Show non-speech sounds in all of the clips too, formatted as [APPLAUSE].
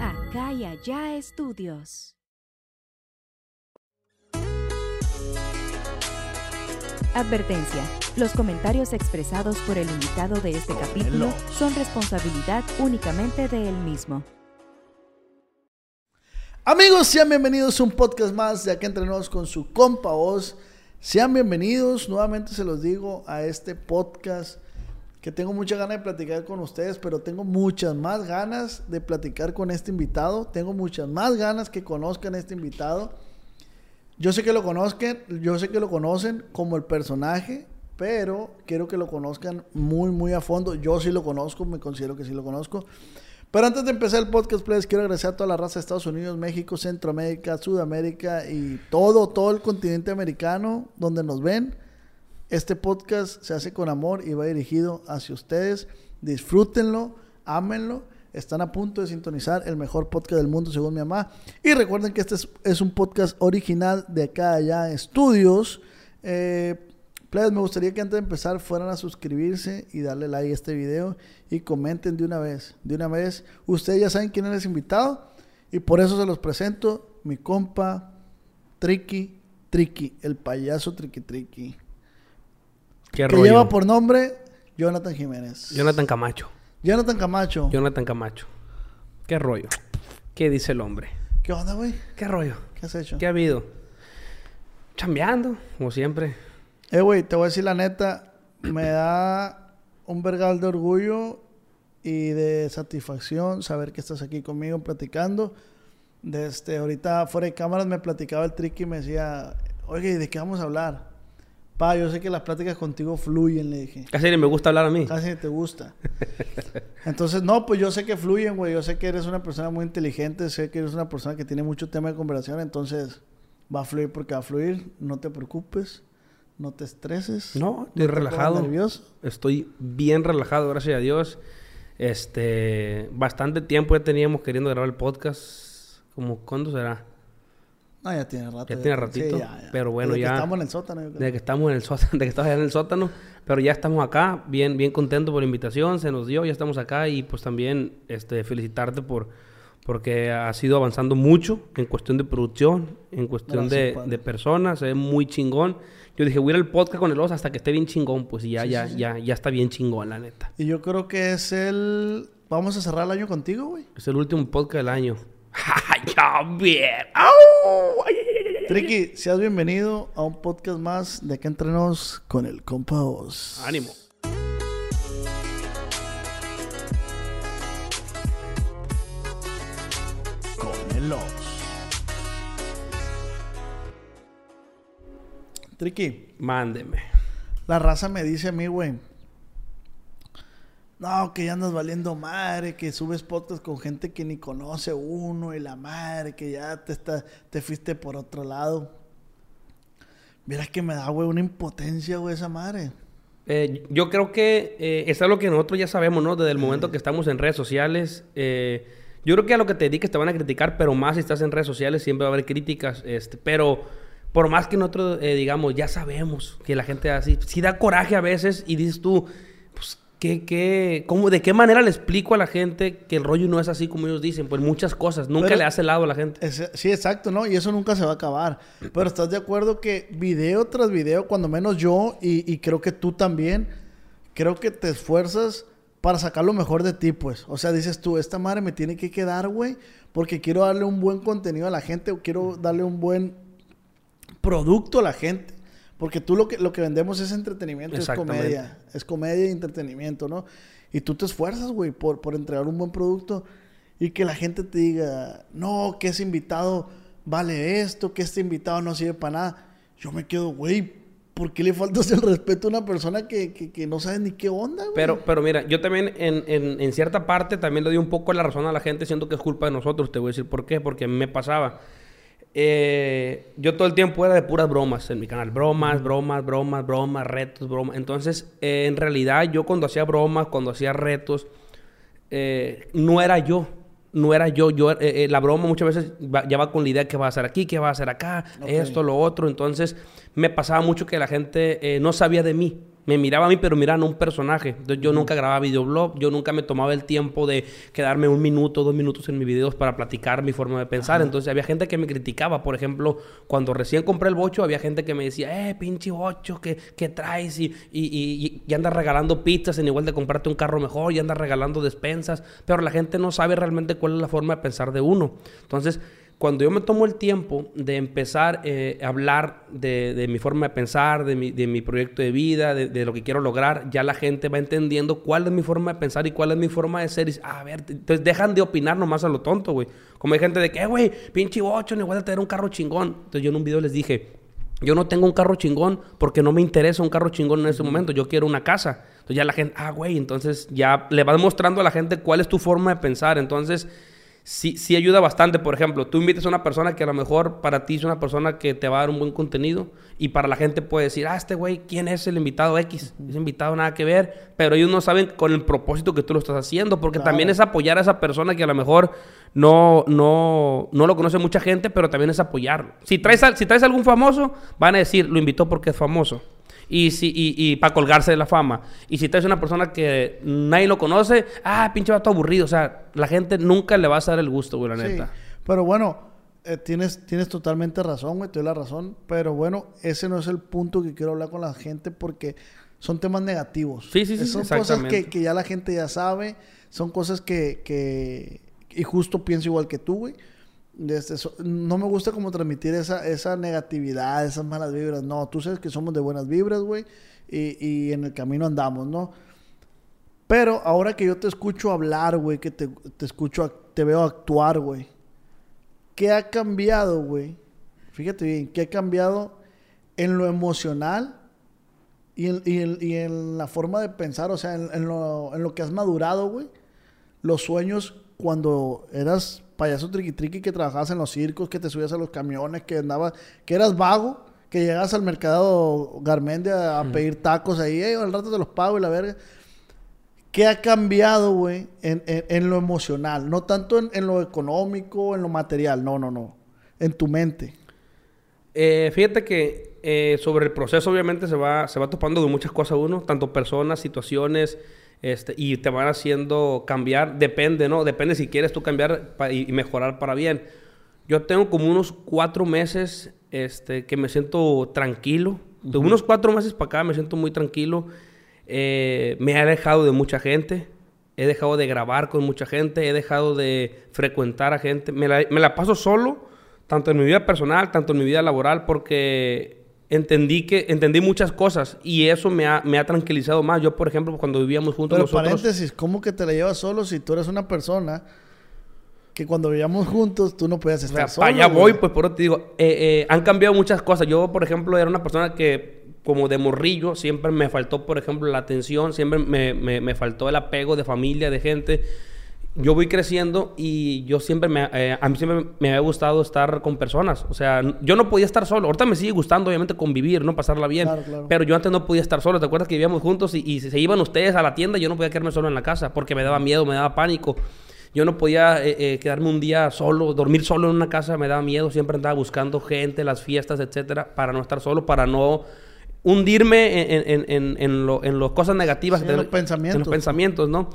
Acá y allá estudios. Advertencia. Los comentarios expresados por el invitado de este capítulo son responsabilidad únicamente de él mismo. Amigos, sean bienvenidos a un podcast más de Aquí Entre Nos con su compa voz. Sean bienvenidos, nuevamente se los digo, a este podcast que tengo mucha ganas de platicar con ustedes, pero tengo muchas más ganas de platicar con este invitado. Tengo muchas más ganas que conozcan a este invitado. Yo sé que lo conozcan, yo sé que lo conocen como el personaje, pero quiero que lo conozcan muy, muy a fondo. Yo sí lo conozco, me considero que sí lo conozco. Pero antes de empezar el podcast, please, quiero agradecer a toda la raza de Estados Unidos, México, Centroamérica, Sudamérica y todo, todo el continente americano donde nos ven. Este podcast se hace con amor y va dirigido hacia ustedes. Disfrútenlo, ámenlo. Están a punto de sintonizar el mejor podcast del mundo, según mi mamá. Y recuerden que este es, un podcast original de acá allá Estudios. Eh, me gustaría que antes de empezar fueran a suscribirse y darle like a este video y comenten de una vez. De una vez, ustedes ya saben quién es el invitado y por eso se los presento. Mi compa Tricky Tricky, el payaso Tricky Tricky. ¿Qué Que rollo? lleva por nombre Jonathan Jiménez. Jonathan Camacho. Jonathan Camacho. Jonathan Camacho. ¿Qué rollo? ¿Qué dice el hombre? ¿Qué onda, güey? ¿Qué rollo? ¿Qué has hecho? ¿Qué ha habido? Chambeando, como siempre. Eh, güey, te voy a decir la neta. Me da un vergal de orgullo y de satisfacción saber que estás aquí conmigo platicando. Desde ahorita fuera de cámaras me platicaba el tricky y me decía, oye, ¿y ¿de qué vamos a hablar? Pa, yo sé que las pláticas contigo fluyen, le dije. Casi ni me gusta hablar a mí. Casi te gusta. [LAUGHS] Entonces, no, pues yo sé que fluyen, güey. Yo sé que eres una persona muy inteligente. Sé que eres una persona que tiene mucho tema de conversación. Entonces, va a fluir porque va a fluir. No te preocupes. No te estreses. No, estoy pongas relajado. nervioso. Estoy bien relajado, gracias a Dios. Este, bastante tiempo ya teníamos queriendo grabar el podcast. Como, ¿cuándo será? No, ya tiene rato. Ya tiene ratito, pero bueno, Desde que ya- estamos en el sótano. yo creo. De que estamos en el sótano, [LAUGHS] de que estamos allá en el sótano, pero ya estamos acá, bien, bien contentos por la invitación, se nos dio, ya estamos acá y pues también este felicitarte por porque has ido avanzando mucho en cuestión de producción, en cuestión Gracias, de, de personas, es muy chingón. Yo dije, voy a ir al podcast con el Oz hasta que esté bien chingón, pues y ya, Sí, ya, sí, sí. ya, ya está bien chingón, la neta. Y yo creo que es el... Vamos a cerrar el año contigo, güey. Es el último podcast del año. [LAUGHS] Tricky, seas bienvenido a un podcast más de Acá Entre Nos con el compa Oz. ¡Ánimo! con el Oz. Tricky, Mándeme. la raza me dice a mí, güey. No, que ya andas valiendo madre, que subes podcast con gente que ni conoce uno y la madre, que ya te, está, te fuiste por otro lado. Mira que me da, güey, una impotencia, güey, esa madre. Eh, yo creo que eh, es algo que nosotros ya sabemos, ¿no? Desde el momento que estamos en redes sociales. eh, yo creo que a lo que te dediques te van a criticar, pero más si estás en redes sociales siempre va a haber críticas. Este, pero por más que nosotros eh, digamos, ya sabemos que la gente así, sí da coraje a veces y dices tú, ¿qué, qué, cómo, ¿de qué manera le explico a la gente que el rollo no es así como ellos dicen? Pues muchas cosas, nunca Pero- le hace lado a la gente. Es- sí, exacto, ¿no? Y eso nunca se va a acabar. Pero estás de acuerdo que video tras video, cuando menos yo, y, y creo que tú también, creo que te esfuerzas para sacar lo mejor de ti, pues. O sea, dices tú, esta madre me tiene que quedar, güey, porque quiero darle un buen contenido a la gente o quiero darle un buen producto a la gente. Porque tú lo que, lo que vendemos es entretenimiento, es comedia. Es comedia y entretenimiento, ¿no? Y tú te esfuerzas, güey, por, por entregar un buen producto y que la gente te diga, no, que ese invitado vale esto, que este invitado no sirve para nada. Yo me quedo, güey, ¿por qué le faltas el respeto a una persona que, que, que no sabe ni qué onda, güey? Pero, pero mira, yo también en, en, en cierta parte también le doy un poco la razón a la gente, siento que es culpa de nosotros. Te voy a decir por qué, porque a mí me pasaba. Eh, yo todo el tiempo era de puras bromas en mi canal. Bromas, bromas, bromas, bromas, retos, bromas. Entonces, eh, en realidad, yo cuando hacía bromas, cuando hacía retos, eh, no era yo. No era yo. yo eh, la broma muchas veces va- ya va con la idea que va a hacer aquí, que va a hacer acá, esto, lo otro. Entonces, me pasaba mucho que la gente no sabía de mí. Me miraba a mí, pero miraban a un personaje. Entonces yo nunca grababa videoblog, yo nunca me tomaba el tiempo de quedarme un minuto, dos minutos en mis videos para platicar mi forma de pensar. Entonces había gente que me criticaba. Por ejemplo, cuando recién compré el bocho, había gente que me decía, eh, pinche bocho, ¿qué, qué traes? Y, y, y, andas regalando pizzas en igual de comprarte un carro mejor, y andas regalando despensas. Pero la gente no sabe realmente cuál es la forma de pensar de uno. Entonces, cuando yo me tomo el tiempo de empezar eh, a hablar de, mi forma de pensar, de mi, proyecto de vida, de, lo que quiero lograr, ya la gente va entendiendo cuál es mi forma de pensar y cuál es mi forma de ser. Y, a ver, entonces dejan de opinar nomás a lo tonto, güey. Como hay gente de que, eh, güey, pinche bocho, ni voy a tener un carro chingón. Entonces yo en un video les dije, yo no tengo un carro chingón porque no me interesa un carro chingón en ese momento. Yo quiero una casa. Entonces ya la gente, ah, güey, entonces ya le vas mostrando a la gente cuál es tu forma de pensar. Entonces sí, sí ayuda bastante. Por ejemplo, tú invitas a una persona que a lo mejor para ti es una persona que te va a dar un buen contenido y para la gente puede decir, ah, este güey, ¿quién es el invitado X? Ese invitado nada que ver, pero ellos no saben con el propósito que tú lo estás haciendo, porque también es apoyar a esa persona que a lo mejor no, no, no lo conoce mucha gente, pero también es apoyarlo. Si traes, si traes algún famoso, van a decir, lo invitó porque es famoso y, si, y, para colgarse de la fama. Y si tú eres una persona que nadie lo conoce, ah, pinche vato aburrido. O sea, la gente nunca le va a dar el gusto, güey, la sí, neta. Pero bueno, eh, tienes, tienes totalmente razón, güey, tienes la razón. Pero bueno, ese no es el punto que quiero hablar con la gente porque son temas negativos. Sí, sí, sí. Son cosas que, que, ya la gente ya sabe. Son cosas que, que... Y justo pienso igual que tú, güey este, no me gusta como transmitir esa, esa negatividad, esas malas vibras. No, tú sabes que somos de buenas vibras, güey. Y, y, en el camino andamos, ¿no? Pero ahora que yo te escucho hablar, güey, que te, te escucho, te veo actuar, güey. ¿Qué ha cambiado, güey? Fíjate bien, ¿qué ha cambiado en lo emocional y en, y y en la forma de pensar? O sea, en, en, lo, en lo que has madurado, güey. Los sueños cuando eras payaso triqui triqui que trabajabas en los circos, que te subías a los camiones, que andabas, que eras vago, que llegabas al mercado Garmendia a, pedir tacos ahí, eh, al rato te los pago y la verga. ¿Qué ha cambiado, güey, en, lo emocional? No tanto en, lo económico, en lo material, no, no, no. En tu mente. Eh, fíjate que eh, sobre el proceso obviamente se va, se va topando de muchas cosas uno, tanto personas, situaciones, este, y te van haciendo cambiar, depende, ¿no? Depende si quieres tú cambiar y, mejorar para bien. Yo tengo como unos cuatro meses este, que me siento tranquilo. De unos cuatro meses para acá me siento muy tranquilo. Eh, me he alejado de mucha gente. He dejado de grabar con mucha gente. He dejado de frecuentar a gente. Me la, me la paso solo, tanto en mi vida personal, tanto en mi vida laboral, porque entendí que entendí muchas cosas y eso me ha, me ha tranquilizado más. Yo, por ejemplo, cuando vivíamos juntos Pero paréntesis, ¿cómo que te la llevas solo si tú eres una persona que cuando vivíamos juntos tú no podías estar solo? Allá voy, pues por eso te digo, eh, eh, han cambiado muchas cosas. Yo, por ejemplo, era una persona que como de morrillo siempre me faltó, por ejemplo, la atención, siempre me, me, me faltó el apego de familia, de gente yo voy creciendo y yo siempre me, eh, a mí siempre me ha gustado estar con personas. O sea, yo no podía estar solo. Ahorita me sigue gustando, obviamente, convivir, ¿no? Pasarla bien. Pero yo antes no podía estar solo. ¿Te acuerdas que vivíamos juntos y, y, se iban ustedes a la tienda? Yo no podía quedarme solo en la casa porque me daba miedo, me daba pánico. Yo no podía eh, eh, quedarme un día solo, dormir solo en una casa, me daba miedo. Siempre andaba buscando gente, las fiestas, etcétera, para no estar solo, para no hundirme en, en, en, en, lo, en las cosas negativas. de, los pensamientos. En los pensamientos, ¿no?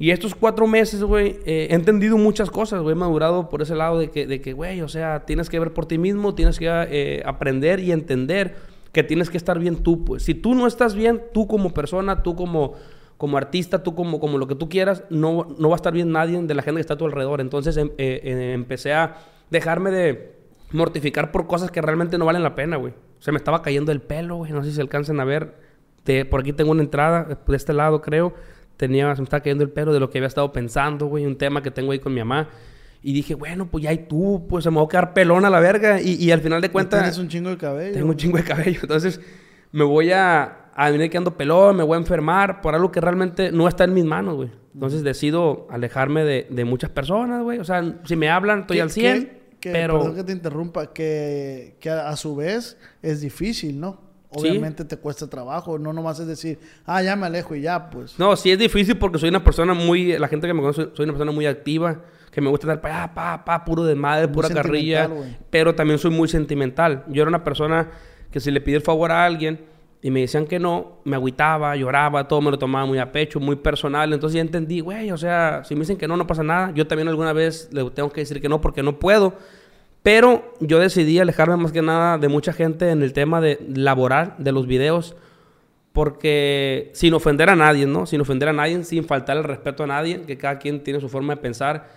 Y estos cuatro meses, güey, eh, he entendido muchas cosas, güey. He madurado por ese lado de que, de que, güey, o sea, tienes que ver por ti mismo, tienes que eh, aprender y entender que tienes que estar bien tú, pues. Si tú no estás bien, tú como persona, tú como, como artista, tú como, como lo que tú quieras, no, no va a estar bien nadie de la gente que está a tu alrededor. Entonces em, eh, empecé a dejarme de mortificar por cosas que realmente no valen la pena, güey. Se me estaba cayendo el pelo, güey. No sé si se alcancen a ver. por aquí tengo una entrada, de este lado creo tenía, se me estaba cayendo el pelo de lo que había estado pensando, güey, un tema que tengo ahí con mi mamá. Y dije, bueno, pues ya hay tú, pues se me va a quedar pelón a la verga. Y, y al final de cuentas. Tienes un chingo de cabello. Tengo un chingo de cabello. Entonces, me voy a, a venir quedando pelón, me voy a enfermar por algo que realmente no está en mis manos, güey. Entonces, decido alejarme de, de muchas personas, güey. O sea, si me hablan, estoy al 100. pero... Perdón que te interrumpa, que, que a su vez es difícil, ¿no? Obviamente te cuesta trabajo, no nomás es decir, ah, ya me alejo y ya, pues. No, sí es difícil porque soy una persona muy, la gente que me conoce, soy una persona muy activa, que me gusta estar pa, pa, pa, puro de madre, pura carrilla, pero también soy muy sentimental. Yo era una persona que si le pide el favor a alguien, y me decían que no, me agüitaba, lloraba, todo me lo tomaba muy a pecho, muy personal. Entonces ya entendí, güey, o sea, si me dicen que no, no pasa nada. Yo también alguna vez le tengo que decir que no porque no puedo. Pero yo decidí alejarme más que nada de mucha gente en el tema de laborar de los videos. Porque sin ofender a nadie, ¿no? Sin ofender a nadie, sin faltar el respeto a nadie, que cada quien tiene su forma de pensar.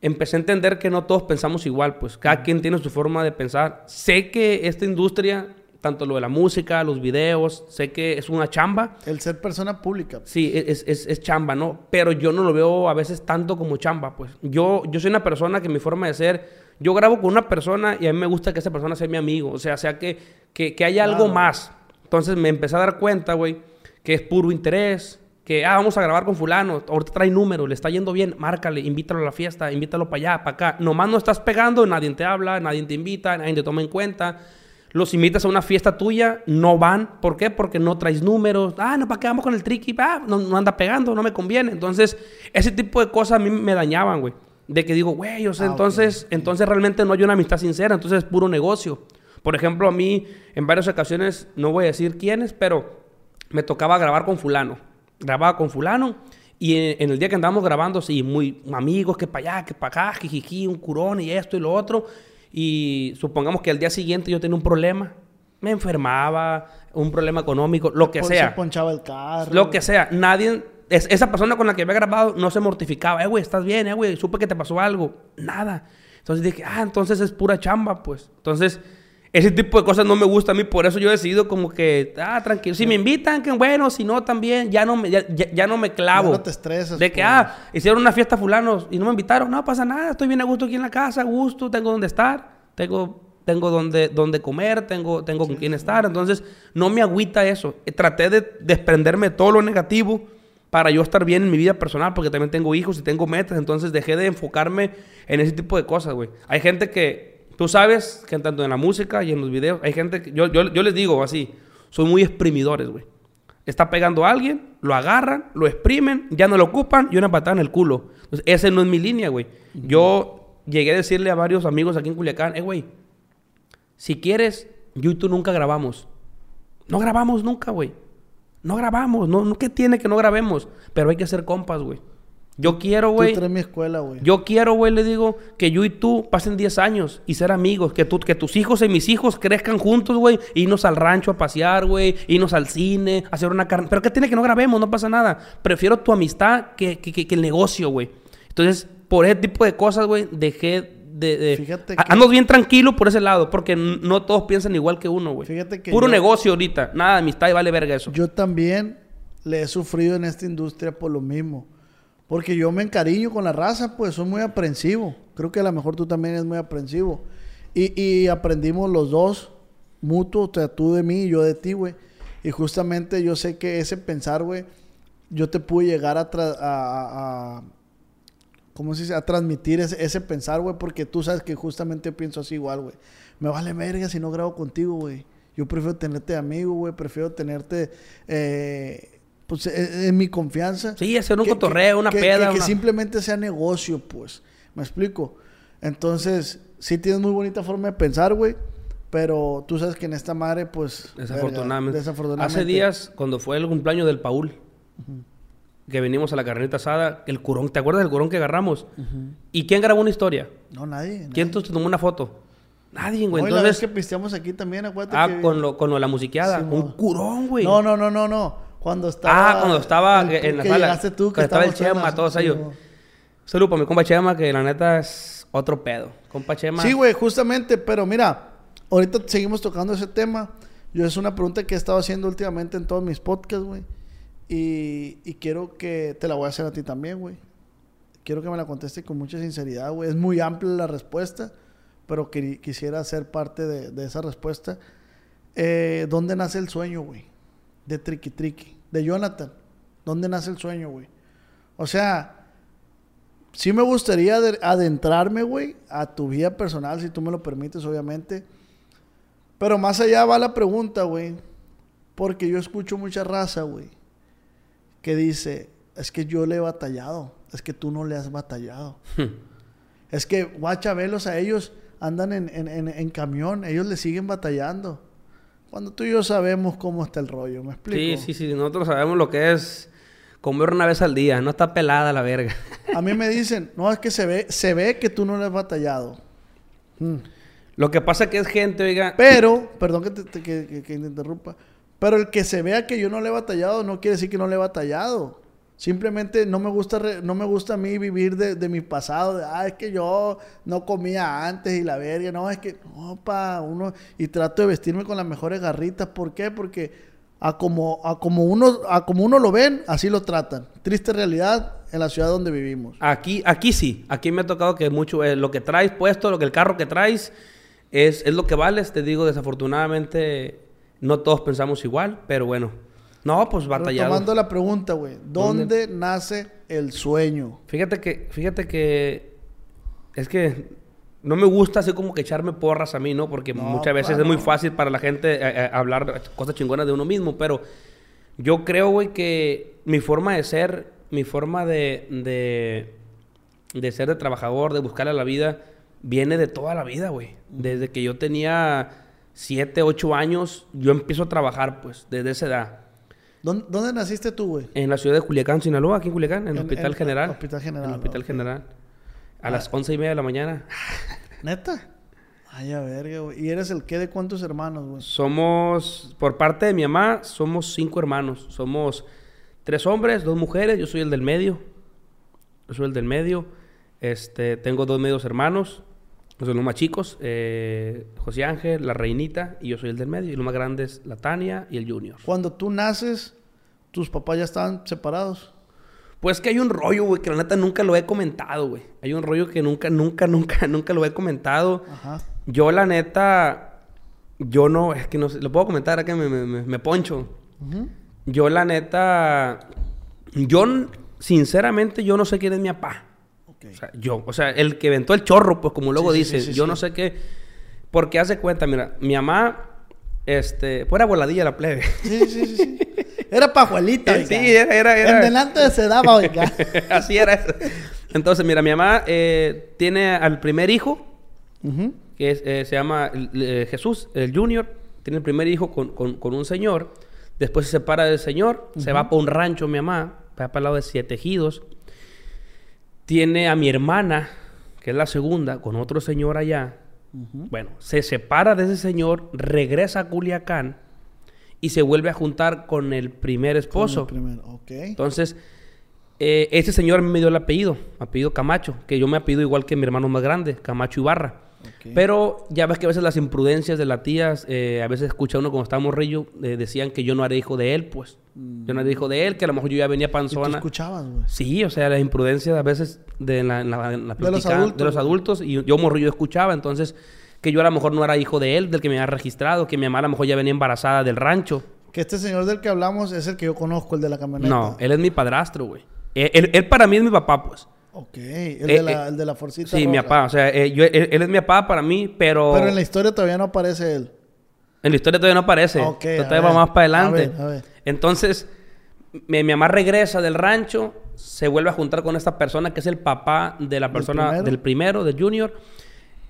Empecé a entender que no todos pensamos igual, pues cada quien tiene su forma de pensar. Sé que esta industria tanto lo de la música, los videos, sé que es una chamba. El ser persona pública. Sí, es, es, es, chamba, ¿no? Pero yo no lo veo a veces tanto como chamba, pues. Yo, yo soy una persona que mi forma de ser, yo grabo con una persona y a mí me gusta que esa persona sea mi amigo, o sea, sea que, que, que haya algo más. Entonces me empecé a dar cuenta, güey, que es puro interés, que, ah, vamos a grabar con fulano, ahorita trae número, le está yendo bien, márcale, invítalo a la fiesta, invítalo para allá, para acá. Nomás no estás pegando, nadie te habla, nadie te invita, nadie te toma en cuenta los invitas a una fiesta tuya, no van. ¿Por qué? Porque no traes números. Ah, no, ¿para qué vamos con el tricky? Ah, no, anda pegando, no me conviene. Entonces, ese tipo de cosas a mí me dañaban, güey. De que digo, güey, o sea, ah, entonces, entonces realmente no hay una amistad sincera, entonces es puro negocio. Por ejemplo, a mí en varias ocasiones, no voy a decir quiénes, pero me tocaba grabar con fulano. Grababa con fulano y en, el día que andábamos grabando, sí, muy amigos, que para allá, que para acá, jijiji, un curón y esto y lo otro y supongamos que al día siguiente yo tenía un problema, me enfermaba, un problema económico, lo que sea. Se ponchaba el carro. Lo que sea. Nadie, esa persona con la que había grabado no se mortificaba. Eh, güey, estás bien, eh, güey, supe que te pasó algo. Nada. Entonces dije, ah, entonces es pura chamba, pues. Entonces, ese tipo de cosas no me gusta a mí, por eso yo he decidido como que, ah, tranquilo. Si me invitan, que bueno, si no, también, ya no me, ya, no me clavo. no te estresas. De que, ah, hicieron una fiesta fulanos y no me invitaron, no pasa nada, estoy bien a gusto aquí en la casa, a gusto, tengo donde estar, tengo, tengo donde, donde comer, tengo, tengo con quién estar. Entonces, no me agüita eso. Traté de desprenderme de todo lo negativo para yo estar bien en mi vida personal, porque también tengo hijos y tengo metas, entonces dejé de enfocarme en ese tipo de cosas, güey. Hay gente que Tú sabes que tanto en la música y en los videos hay gente que yo, yo, les digo así, son muy exprimidores, güey. Está pegando a alguien, lo agarran, lo exprimen, ya no lo ocupan y una patada en el culo. Entonces, esa no es mi línea, güey. Yo llegué a decirle a varios amigos aquí en Culiacán, eh, güey, si quieres, yo y tú nunca grabamos. No grabamos nunca, güey. No grabamos. No, ¿Qué tiene que no grabemos? Pero hay que ser compas, güey. Yo quiero, güey. mi escuela, güey. Yo quiero, güey, le digo, que yo y tú pasen 10 años y ser amigos. Que, tú, que tus hijos y mis hijos crezcan juntos, güey. Irnos al rancho a pasear, güey. Irnos al cine, hacer una carne. Pero ¿qué tiene que no grabemos? No pasa nada. Prefiero tu amistad que, que, que, el negocio, güey. Entonces, por ese tipo de cosas, güey, dejé de, de... Fíjate que... Ando bien tranquilo por ese lado, porque no todos piensan igual que uno, güey. Fíjate que. Puro negocio ahorita. Nada de amistad y vale verga eso. Yo también le he sufrido en esta industria por lo mismo. Porque yo me encariño con la raza, pues soy muy aprensivo. Creo que a lo mejor tú también eres muy aprensivo. Y, aprendimos los dos, mutuo, o sea, tú de mí y yo de ti, güey. Y justamente yo sé que ese pensar, güey, yo te pude llegar a, a, ¿cómo se dice? A transmitir ese, ese pensar, güey, porque tú sabes que justamente pienso así igual, güey. Me vale verga si no grabo contigo, güey. Yo prefiero tenerte amigo, güey. Prefiero tenerte eh, pues e, e, en mi confianza. Sí, hacer un cotorreo, una peda. Que, simplemente sea negocio, pues. ¿Me explico? Entonces, sí tienes muy bonita forma de pensar, güey. Pero tú sabes que en esta madre, pues. Desafortunadamente. desafortunadamente. Hace días, cuando fue el cumpleaños del Paul, que venimos a la carnita asada, el curón, ¿te acuerdas del curón que agarramos? ¿Y quién grabó una historia? No, nadie. ¿Quién te tomó una foto? Nadie, güey. Entonces, la vez que pisteamos aquí también, acuérdate. Ah, con, lo, con lo, la musiqueada. un curón, güey. No, no, no, no, no. Cuando estaba. Ah, cuando estaba en la sala. Tú, que estaba el Chema, todos ellos. Saludos para mi compa Chema, que la neta es otro pedo. Compa Chema. Sí, güey, justamente, pero mira, ahorita seguimos tocando ese tema. Yo es una pregunta que he estado haciendo últimamente en todos mis podcasts, güey. Y, quiero que te la voy a hacer a ti también, güey. Quiero que me la conteste con mucha sinceridad, güey. Es muy amplia la respuesta, pero quisiera ser parte de, esa respuesta. Eh, ¿Dónde nace el sueño, güey? de Tricky Tricky, de Jonathan. ¿Dónde nace el sueño, güey? O sea, sí me gustaría adentrarme, güey, a tu vida personal, si tú me lo permites, obviamente. Pero más allá va la pregunta, güey. Porque yo escucho mucha raza, güey, que dice, es que yo le he batallado, es que tú no le has batallado. es que, guacha, velos a ellos, andan en, en, en, en camión, ellos le siguen batallando. Cuando tú y yo sabemos cómo está el rollo, ¿me explico? Sí, sí, sí. Nosotros sabemos lo que es comer una vez al día. No está pelada la verga. A mí me dicen, no, es que se ve, se ve que tú no le has batallado. Mm. Lo que pasa es que es gente, oiga. Pero, perdón que te, te- que- que- que te interrumpa, pero el que se vea que yo no le he batallado no quiere decir que no le he batallado. Simplemente no me gusta, re- no me gusta a mí vivir de, de mi pasado. De, ah, es que yo no comía antes y la verga. No, es que, no, pa, uno. Y trato de vestirme con las mejores garritas. ¿Por qué? Porque a como, a como, uno, a como uno lo ven, así lo tratan. Triste realidad en la ciudad donde vivimos. Aquí, aquí sí. Aquí me ha tocado que mucho eh, lo que traes puesto, lo que el carro que traes es, es lo que vales. Te digo, desafortunadamente no todos pensamos igual, pero bueno. No, pues batallado. Retomando la pregunta, güey. ¿Dónde nace el sueño? Fíjate que, fíjate que es que no me gusta así como que echarme porras a mí, ¿no? Porque No, muchas veces claro. es muy fácil para la gente eh, eh, hablar cosas chingonas de uno mismo, pero yo creo, güey, que mi forma de ser, mi forma de, de, de ser de trabajador, de buscarle a la vida, viene de toda la vida, güey. Desde que yo tenía 7, 8 años, yo empiezo a trabajar, pues, desde esa edad. ¿Dónde, dónde naciste tú, güey? En la ciudad de Culiacán, Sinaloa, aquí en Culiacán, en el En- Hospital en- General. Hospital General, En el Hospital. General. A Ah. las once y media de la mañana. [LAUGHS] ¿Neta? Ay, a verga, güey. ¿Y eres el qué de cuántos hermanos, güey? Somos, por parte de mi mamá, somos cinco hermanos. Somos tres hombres, dos mujeres. Yo soy el del medio. Yo soy el del medio. Este, tengo dos medios hermanos. Son los más chicos. eh, José Ángel, la reinita. Y yo soy el del medio. Y los más grandes, la Tania y el Junior. Cuando tú naces, tus papás ya estaban separados. Pues que hay un rollo, güey, que la neta nunca lo he comentado, güey. Hay un rollo que nunca, nunca, nunca, [LAUGHS] nunca lo he comentado. Ajá. Yo, la neta, yo no, es que no sé, lo puedo comentar acá que me, me, me- me poncho. Yo, la neta, yo, sinceramente, yo no sé quién es mi papá. O sea, yo, o sea, el que inventó el chorro, pues como luego Sí, sí, sí, yo no sé qué, porque hace cuenta, mira, mi mamá, este, fuera voladilla la plebe. Sí, sí, sí. Era pajuelita, oiga. sí, era, era, era. En delante se daba, oiga. [LAUGHS] Así era. eso. Entonces, mira, mi mamá eh, tiene al primer hijo, que es, eh, se llama eh, Jesús, el Junior. Tiene el primer hijo con, con- con un señor. Después se separa del señor. Se va para un rancho, mi mamá. Va para el lado de Siete Ejidos. Tiene a mi hermana, que es la segunda, con otro señor allá. Bueno, se separa de ese señor, regresa a Culiacán y se vuelve a juntar con el primer esposo. Con el. Entonces, eh, ese señor me dio el apellido, apellido Camacho, que yo me apellido igual que mi hermano más grande, Camacho Ibarra. Pero ya ves que a veces las imprudencias de las tías, eh, a veces escucha uno cuando estaba morrillo, eh, decían que yo no era hijo de él, pues. Yo no era hijo de él, que a lo mejor yo ya venía ¿Y tú panzona. escuchabas, güey? Sí, o sea, las imprudencias a veces de la, en la, De los adultos, de los adultos, y yo morrillo escuchaba, entonces que yo a lo mejor no era hijo de él, del que me había registrado, que mi mamá a lo mejor ya venía embarazada del rancho. Que este señor del que hablamos es el que yo conozco, el de la camioneta. No, él es mi padrastro, güey. Él, él- él para mí es mi papá, pues. Ok. El, Eh, de, la, eh, el de la forcita Sí, mi papá. O sea, eh, yo- él, él es mi papá para mí, pero... Pero en la historia todavía no aparece él. En la historia todavía no aparece. Ok, todavía a va más para a adelante. ver, a ver. Entonces, mi, mi mamá regresa del rancho, se vuelve a juntar con esta persona que es el papá de la ¿Del persona primero? del primero, del junior.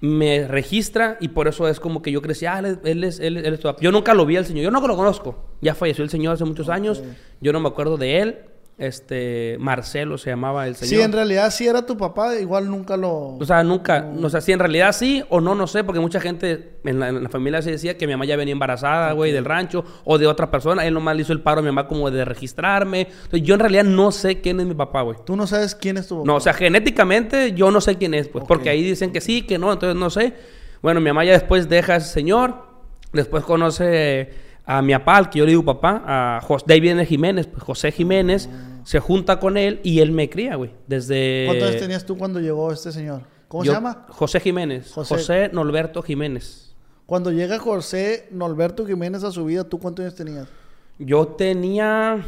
Me registra y por eso es como que yo crecí, ah, él, es- él es, él, es- él es tu papá. Yo nunca lo vi al señor, yo no lo conozco. Ya falleció el señor hace muchos años. Yo no me acuerdo de él. Este, Marcelo se llamaba el señor. Sí, en realidad sí era tu papá, igual nunca lo... O sea, nunca, o sea, si en realidad sí o no, no sé, porque mucha gente en la, en la familia se decía que mi mamá ya venía embarazada, güey, del rancho o de otra persona. Él nomás le hizo el paro a mi mamá como de registrarme. Entonces, yo en realidad no sé quién es mi papá, güey. Tú no sabes quién es tu papá. No, o sea, genéticamente yo no sé quién es, pues, porque ahí dicen que sí, que no, entonces no sé. Bueno, mi mamá ya después deja a ese señor, después conoce a mi papá, al que yo le digo papá, a José, viene Jiménez, pues, José Jiménez, se junta con él y él me cría, güey, desde... ¿Cuántos años tenías tú cuando llegó este señor? ¿Cómo Yo- se llama? José Jiménez. José. José, Norberto Jiménez. Cuando llega José Norberto Jiménez a su vida, ¿tú cuántos años tenías? Yo tenía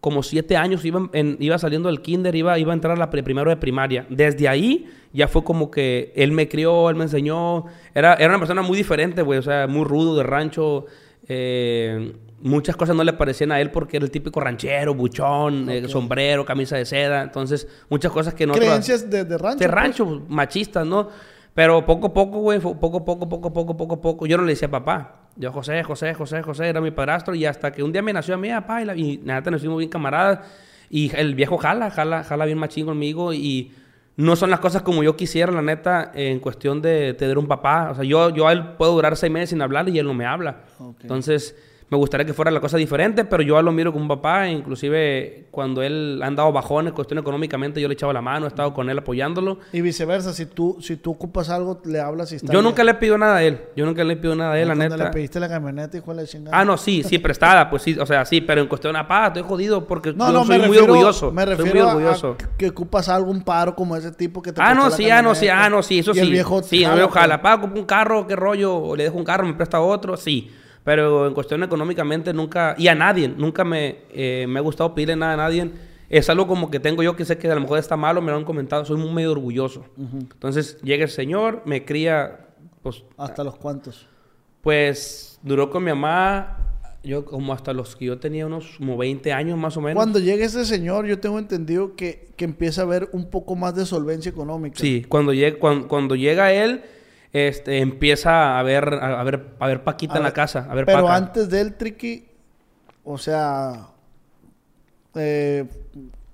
como siete años, iba, en- iba saliendo del kinder, iba, iba a entrar a la primero de primaria. Desde ahí ya fue como que él me crió, él me enseñó. Era, era una persona muy diferente, güey, o sea, muy rudo de rancho. Eh, muchas cosas no le parecían a él porque era el típico ranchero, buchón, eh, sombrero, camisa de seda. Entonces, muchas cosas que no... Creencias de, de rancho. de pues. rancho, pues, machistas, ¿no? Pero poco a poco, güey, poco a poco, poco a poco, poco a poco. Yo no le decía papá. Yo, José, José, José, José, era mi padrastro. Y hasta que un día me nació a mí, papá, y, la, y nada, nos fuimos bien camaradas. Y el viejo jala, jala, jala bien machín conmigo. Y no son las cosas como yo quisiera, la neta, en cuestión de tener un papá. O sea, yo, yo a él puedo durar seis meses sin hablarle y él no me habla. Entonces, me gustaría que fuera la cosa diferente, pero yo lo miro como un papá, inclusive cuando él ha andado bajones, cuestión económicamente, yo le echaba la mano, he estado con él apoyándolo. Y viceversa, si tú, si tú ocupas algo, le hablas y está Yo nunca le pido nada a él, yo nunca le pido nada a él, la neta. le pediste la camioneta y fue la chingada. Ah, no, sí, sí, [LAUGHS] prestada, pues sí, o sea, sí, pero en cuestión de papá, estoy jodido porque No, yo no, soy me muy refiero, orgulloso. Me soy refiero muy a- orgulloso. a que ocupas algún paro como ese tipo que te Ah, no, sí, ah, no, sí, ah, no, sí, eso Y sí. el viejo sí, jala, el viejo pues. Pago, un carro, qué rollo, o le dejo un carro, me presta otro, sí. Pero en cuestión económicamente nunca, y a nadie, nunca me, eh, me ha gustado pedirle nada a nadie. Es algo como que tengo yo que sé que a lo mejor está malo, me lo han comentado, soy muy medio orgulloso. Entonces llega el señor, me cría, pues, Hasta los cuantos. pues duró con mi mamá, yo como hasta los que yo tenía unos como 20 años más o menos. Cuando llegue ese señor, yo tengo entendido que, que empieza a haber un poco más de solvencia económica. Sí, cuando llega, cuando, cuando llega él, este, empieza a ver, a, ver, a ver Paquita A en la casa, a ver Pero Paca. antes del Triqui, o sea, eh,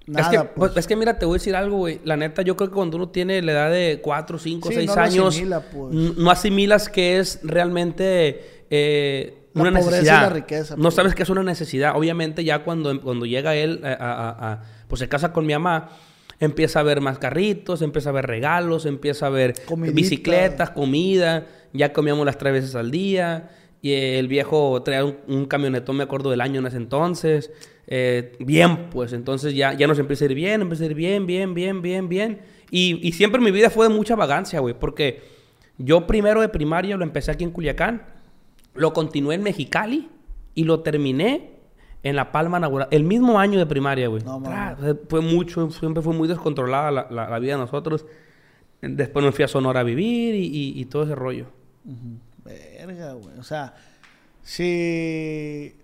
nada. es, que, pues. pues, es que mira, te voy a decir algo, güey. La neta, yo creo que cuando uno tiene la edad de 4, 5, Sí, 6 no lo años, asimila, pues. no asimilas que es realmente eh, La una pobreza y necesidad. la riqueza, No pues. sabes que es una necesidad. Obviamente, ya cuando, cuando llega él, a- a- a- pues se casa con mi mamá, empieza a ver más carritos, empieza a ver regalos, empieza a ver Comidita. bicicletas, comida. Ya comíamos las tres veces al día. Y el viejo traía un, un camionetón, me acuerdo del año en ese entonces. Eh, bien, pues entonces ya, ya nos empieza a ir bien, empieza a ir bien, bien, bien, bien, bien. Y, y siempre mi vida fue de mucha vagancia, güey, porque yo primero de primaria lo empecé aquí en Culiacán, lo continué en Mexicali y lo terminé en La Palma Nahuatl, el mismo año de primaria, güey. No, Tra- fue mucho, siempre fue muy descontrolada la, la- la vida de nosotros. Después me fui a Sonora a vivir y, y- y todo ese rollo. Verga, güey. O sea, si.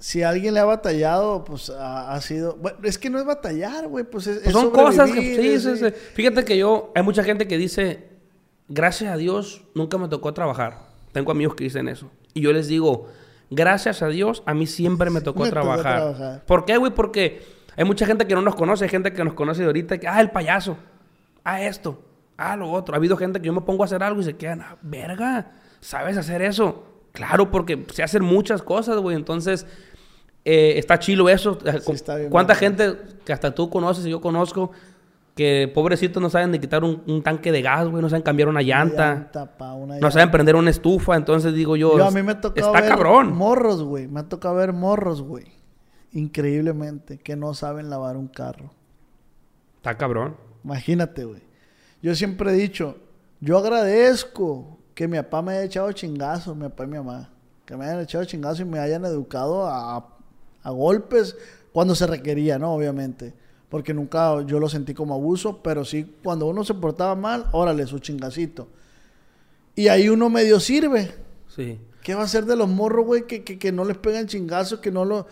Si alguien le ha batallado, pues ha, ha sido. Bueno, es que no es batallar, güey. Pues es. Pues es son cosas que... Sí, es- sí, sí. Fíjate que yo... Hay mucha gente que dice... Gracias a Dios nunca me tocó trabajar. Tengo amigos que dicen eso. Y yo les digo... Gracias a Dios a mí siempre me tocó Me tocó trabajar. trabajar. ¿Por qué, güey? Porque hay mucha gente que no nos conoce. Hay gente que nos conoce de ahorita. Que, ah, el payaso. Ah, esto. Ah, lo otro. Ha habido gente que yo me pongo a hacer algo y se quedan... Ah, verga. ¿Sabes hacer eso? Claro, porque se hacen muchas cosas, güey. Entonces... eh, está chilo eso. está bien ¿Cuánta gente que hasta tú conoces y yo conozco que pobrecitos no saben de quitar un, un tanque de gas, güey, no saben cambiar una llanta, llanta, pa, una no saben prender una estufa, entonces digo yo, Yo a mí me ha tocado está ver cabrón. morros, güey. Me ha tocado ver morros, güey. Increíblemente, que no saben lavar un carro. Está cabrón. Imagínate, güey. Yo siempre he dicho, yo agradezco que mi papá me haya echado chingazos, mi papá y mi mamá. Que me hayan echado chingazos y me hayan educado a, a golpes cuando se requería, ¿no? Obviamente. Porque nunca yo lo sentí como abuso, pero sí cuando uno se portaba mal, órale, su chingacito. Y ahí uno medio sirve. Sí. ¿Qué va a hacer de los morros, güey? Que, que, que no les pegan chingazos, que no lo...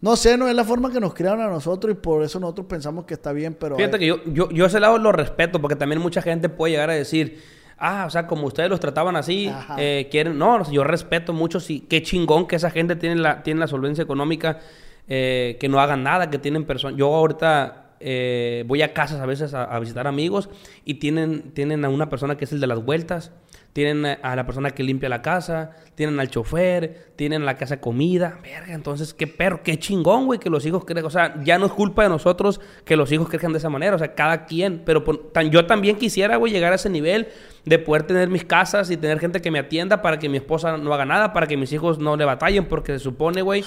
No sé, no es la forma que nos criaron a nosotros y por eso nosotros pensamos que está bien, pero... Fíjate que yo, yo, yo ese lado lo respeto porque también mucha gente puede llegar a decir, ah, o sea, como ustedes los trataban así, eh, quieren... No, yo respeto mucho, sí, qué chingón que esa gente tiene la, tiene la solvencia económica, eh, que no hagan nada, que tienen personas... Yo ahorita eh, voy a casas a veces a, a visitar amigos y tienen, tienen a una persona que es el de las vueltas, tienen a, a la persona que limpia la casa, tienen al chofer, tienen la casa comida. Verga, entonces, qué perro, qué chingón, güey, que los hijos crezcan. O sea, ya no es culpa de nosotros que los hijos crezcan de esa manera. O sea, cada quien. Pero tan- yo también quisiera, güey, llegar a ese nivel de poder tener mis casas y tener gente que me atienda para que mi esposa no haga nada, para que mis hijos no le batallen, porque se supone, güey.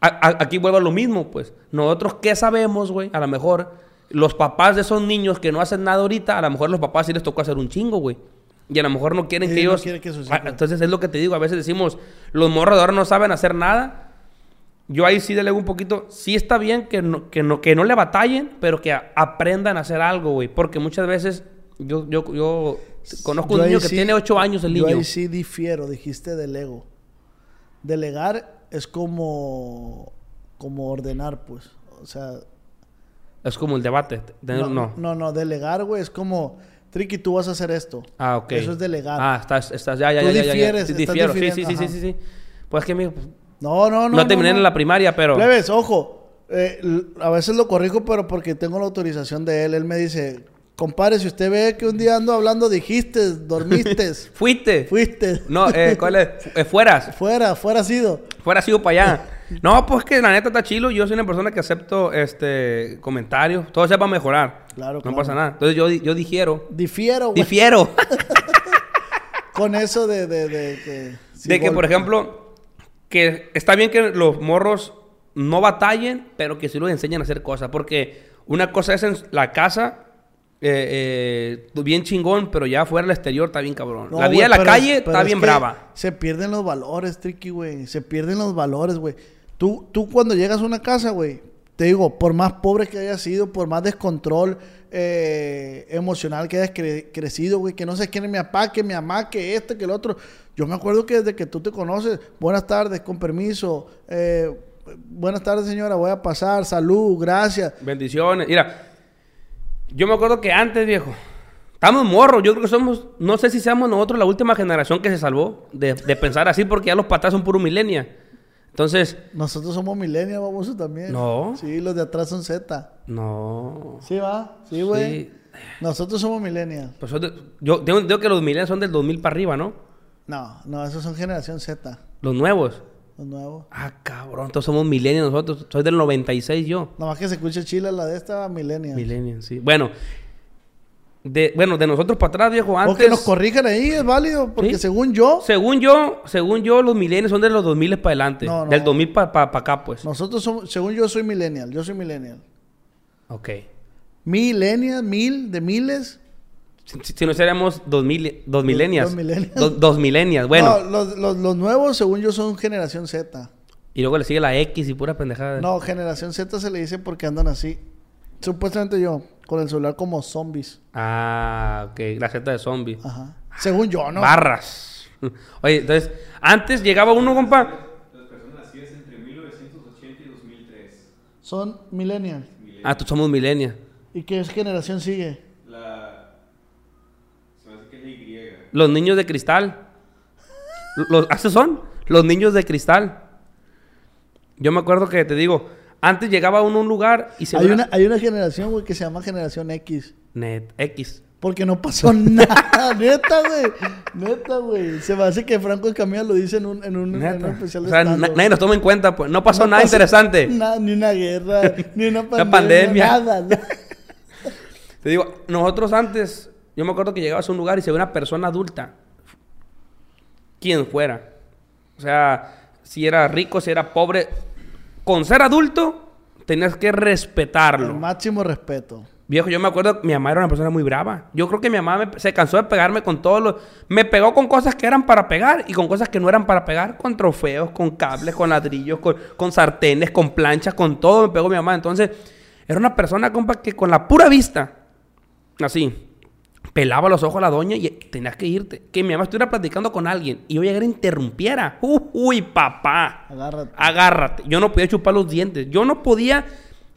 A- a- aquí vuelvo a lo mismo, pues. Nosotros, ¿qué sabemos, güey? A lo mejor los papás de esos niños que no hacen nada ahorita, a lo mejor los papás sí les tocó hacer un chingo, güey. Y a lo mejor no quieren Sí, que no ellos... quieren que Ah, Entonces es lo que te digo, a veces decimos, los morros de ahora no saben hacer nada. Yo ahí sí delego un poquito. Sí está bien que no, que no, que no le batallen, pero que a- aprendan a hacer algo, güey. Porque muchas veces yo, yo, yo conozco Yo un niño que sí- tiene 8 años, el Yo niño. ahí sí difiero, dijiste delego. Delegar es como, como ordenar, pues. O sea, Es como el debate. tener- no. no, no, delegar, güey, es como Triqui, tú vas a hacer esto. Ah, ok. Eso es delegado. Ah, estás, estás, ya, ya, Tú ya, ya, ya. difieres, Sí, estás difiero. Sí, sí, sí, sí, sí, sí. Pues que amigo, pues, No, no, no. no, terminé no. en la primaria, pero... Plebes, ojo. eh, a veces lo corrijo, pero porque tengo la autorización de él. Él me dice, compadre, si usted ve que un día ando hablando, dijiste, dormiste, [LAUGHS] ¿Fuiste? fuiste. No, eh, ¿cuál es? [LAUGHS] Eh, fueras. Fuera, fuera sido. Fuera sido para allá. [LAUGHS] No, pues que la neta está chilo. Yo soy una persona que acepto este comentarios. Todo sea para mejorar. Claro, No claro. pasa nada. Entonces yo, yo digiero. Difiero, güey. Difiero. Con eso de, de, de que... sí, de que, por ejemplo, que está bien que los morros no batallen, pero que sí los enseñen a hacer cosas. Porque una cosa es en la casa, eh, eh, bien chingón, pero ya fuera al exterior está bien cabrón. No, la vida en la calle está es bien que brava. Se pierden los valores, Tricky, güey. Se pierden los valores, güey. Tú, tú cuando llegas a una casa, güey, te digo, por más pobre que hayas sido, por más descontrol eh, emocional que hayas cre- crecido, güey, que no sé quién es mi papá, que mi mamá, que este, que el otro. Yo me acuerdo que desde que tú te conoces, buenas tardes, con permiso, eh, buenas tardes, señora, voy a pasar, salud, gracias. Bendiciones. Mira, yo me acuerdo que antes, viejo, estamos morros. Yo creo que somos, no sé si seamos nosotros la última generación que se salvó de, de pensar así, porque ya los patas son puro milenia. Entonces, Nosotros somos millennials, vamos también. No. Sí, los de atrás son Z. no. Sí, va. Sí, güey. Sí. Nosotros somos millennials. Pues de- yo tengo que los milenios son del 2000 para arriba, ¿no? No, no, esos son generación Z, Los nuevos. Los nuevos. Ah, cabrón, entonces somos milenios nosotros. Soy del 96 yo. Nada más que se escuche chila la de esta millennial. Millennials, sí. Bueno, de, bueno, de nosotros para atrás, viejo, antes... O que nos corrijan ahí, es válido, porque Sí. según yo, Según yo, según yo, los milenios son de los 2000 para adelante. No, no. Del 2000 para acá, pues. nosotros somos, según yo soy millennial, yo soy millennial. Ok. Millennial, mil, de miles. Si, si- si no seríamos dos, mil, dos milenias. dos millennials. Dos, dos milenias, bueno. No, los, los, los nuevos, según yo, son generación Z. Y luego le sigue la X y pura pendejada. No, generación Z se le dice porque andan así. Supuestamente yo, con el celular como zombies. Ah, ok. La Z de zombie. Ajá. Según yo, ¿no? Barras. [LAUGHS] Oye, entonces, antes llegaba uno, compa. Las personas nacidas entre 1980 y 2003. Son millennial. Ah, tú somos milenias. ¿Y qué generación sigue? La. Se me hace que es la Y. Los niños de cristal. Los, ¿Esos son? Los niños de cristal. Yo me acuerdo que te digo, antes llegaba uno a un lugar y se Hay una, hay una generación, güey, que se llama generación X. Net X. Porque no pasó [LAUGHS] nada, neta, güey. Neta, güey. Se me hace que Franco Escamilla lo dice en un, en un, en un Neta. especial O sea, na- nadie nos toma en cuenta, pues. No pasó No nada pasó interesante. [LAUGHS] nada, ni una guerra, ni [LAUGHS] una pandemia. pandemia. Nada, nada. Te digo, nosotros antes, yo me acuerdo que llegabas a un lugar y se ve una persona adulta. Quien fuera. O sea, si era rico, si era pobre. Con ser adulto, tenías que El respetarlo. máximo respeto. Viejo, yo me acuerdo que mi mamá era una persona muy brava. Yo creo que mi mamá me- se cansó de pegarme con todos los... Me pegó con cosas que eran para pegar y con cosas que no eran para pegar. Con trofeos, con cables, con ladrillos, con, con sartenes, con planchas, con todo me pegó mi mamá. Entonces, era una persona, compa, que con la pura vista, así, pelaba los ojos a la doña y tenías que irte. Que mi mamá estuviera platicando con alguien y yo llegara e interrumpiera. Uy, papá. Agárrate. Agárrate. Yo no podía chupar los dientes. Yo no podía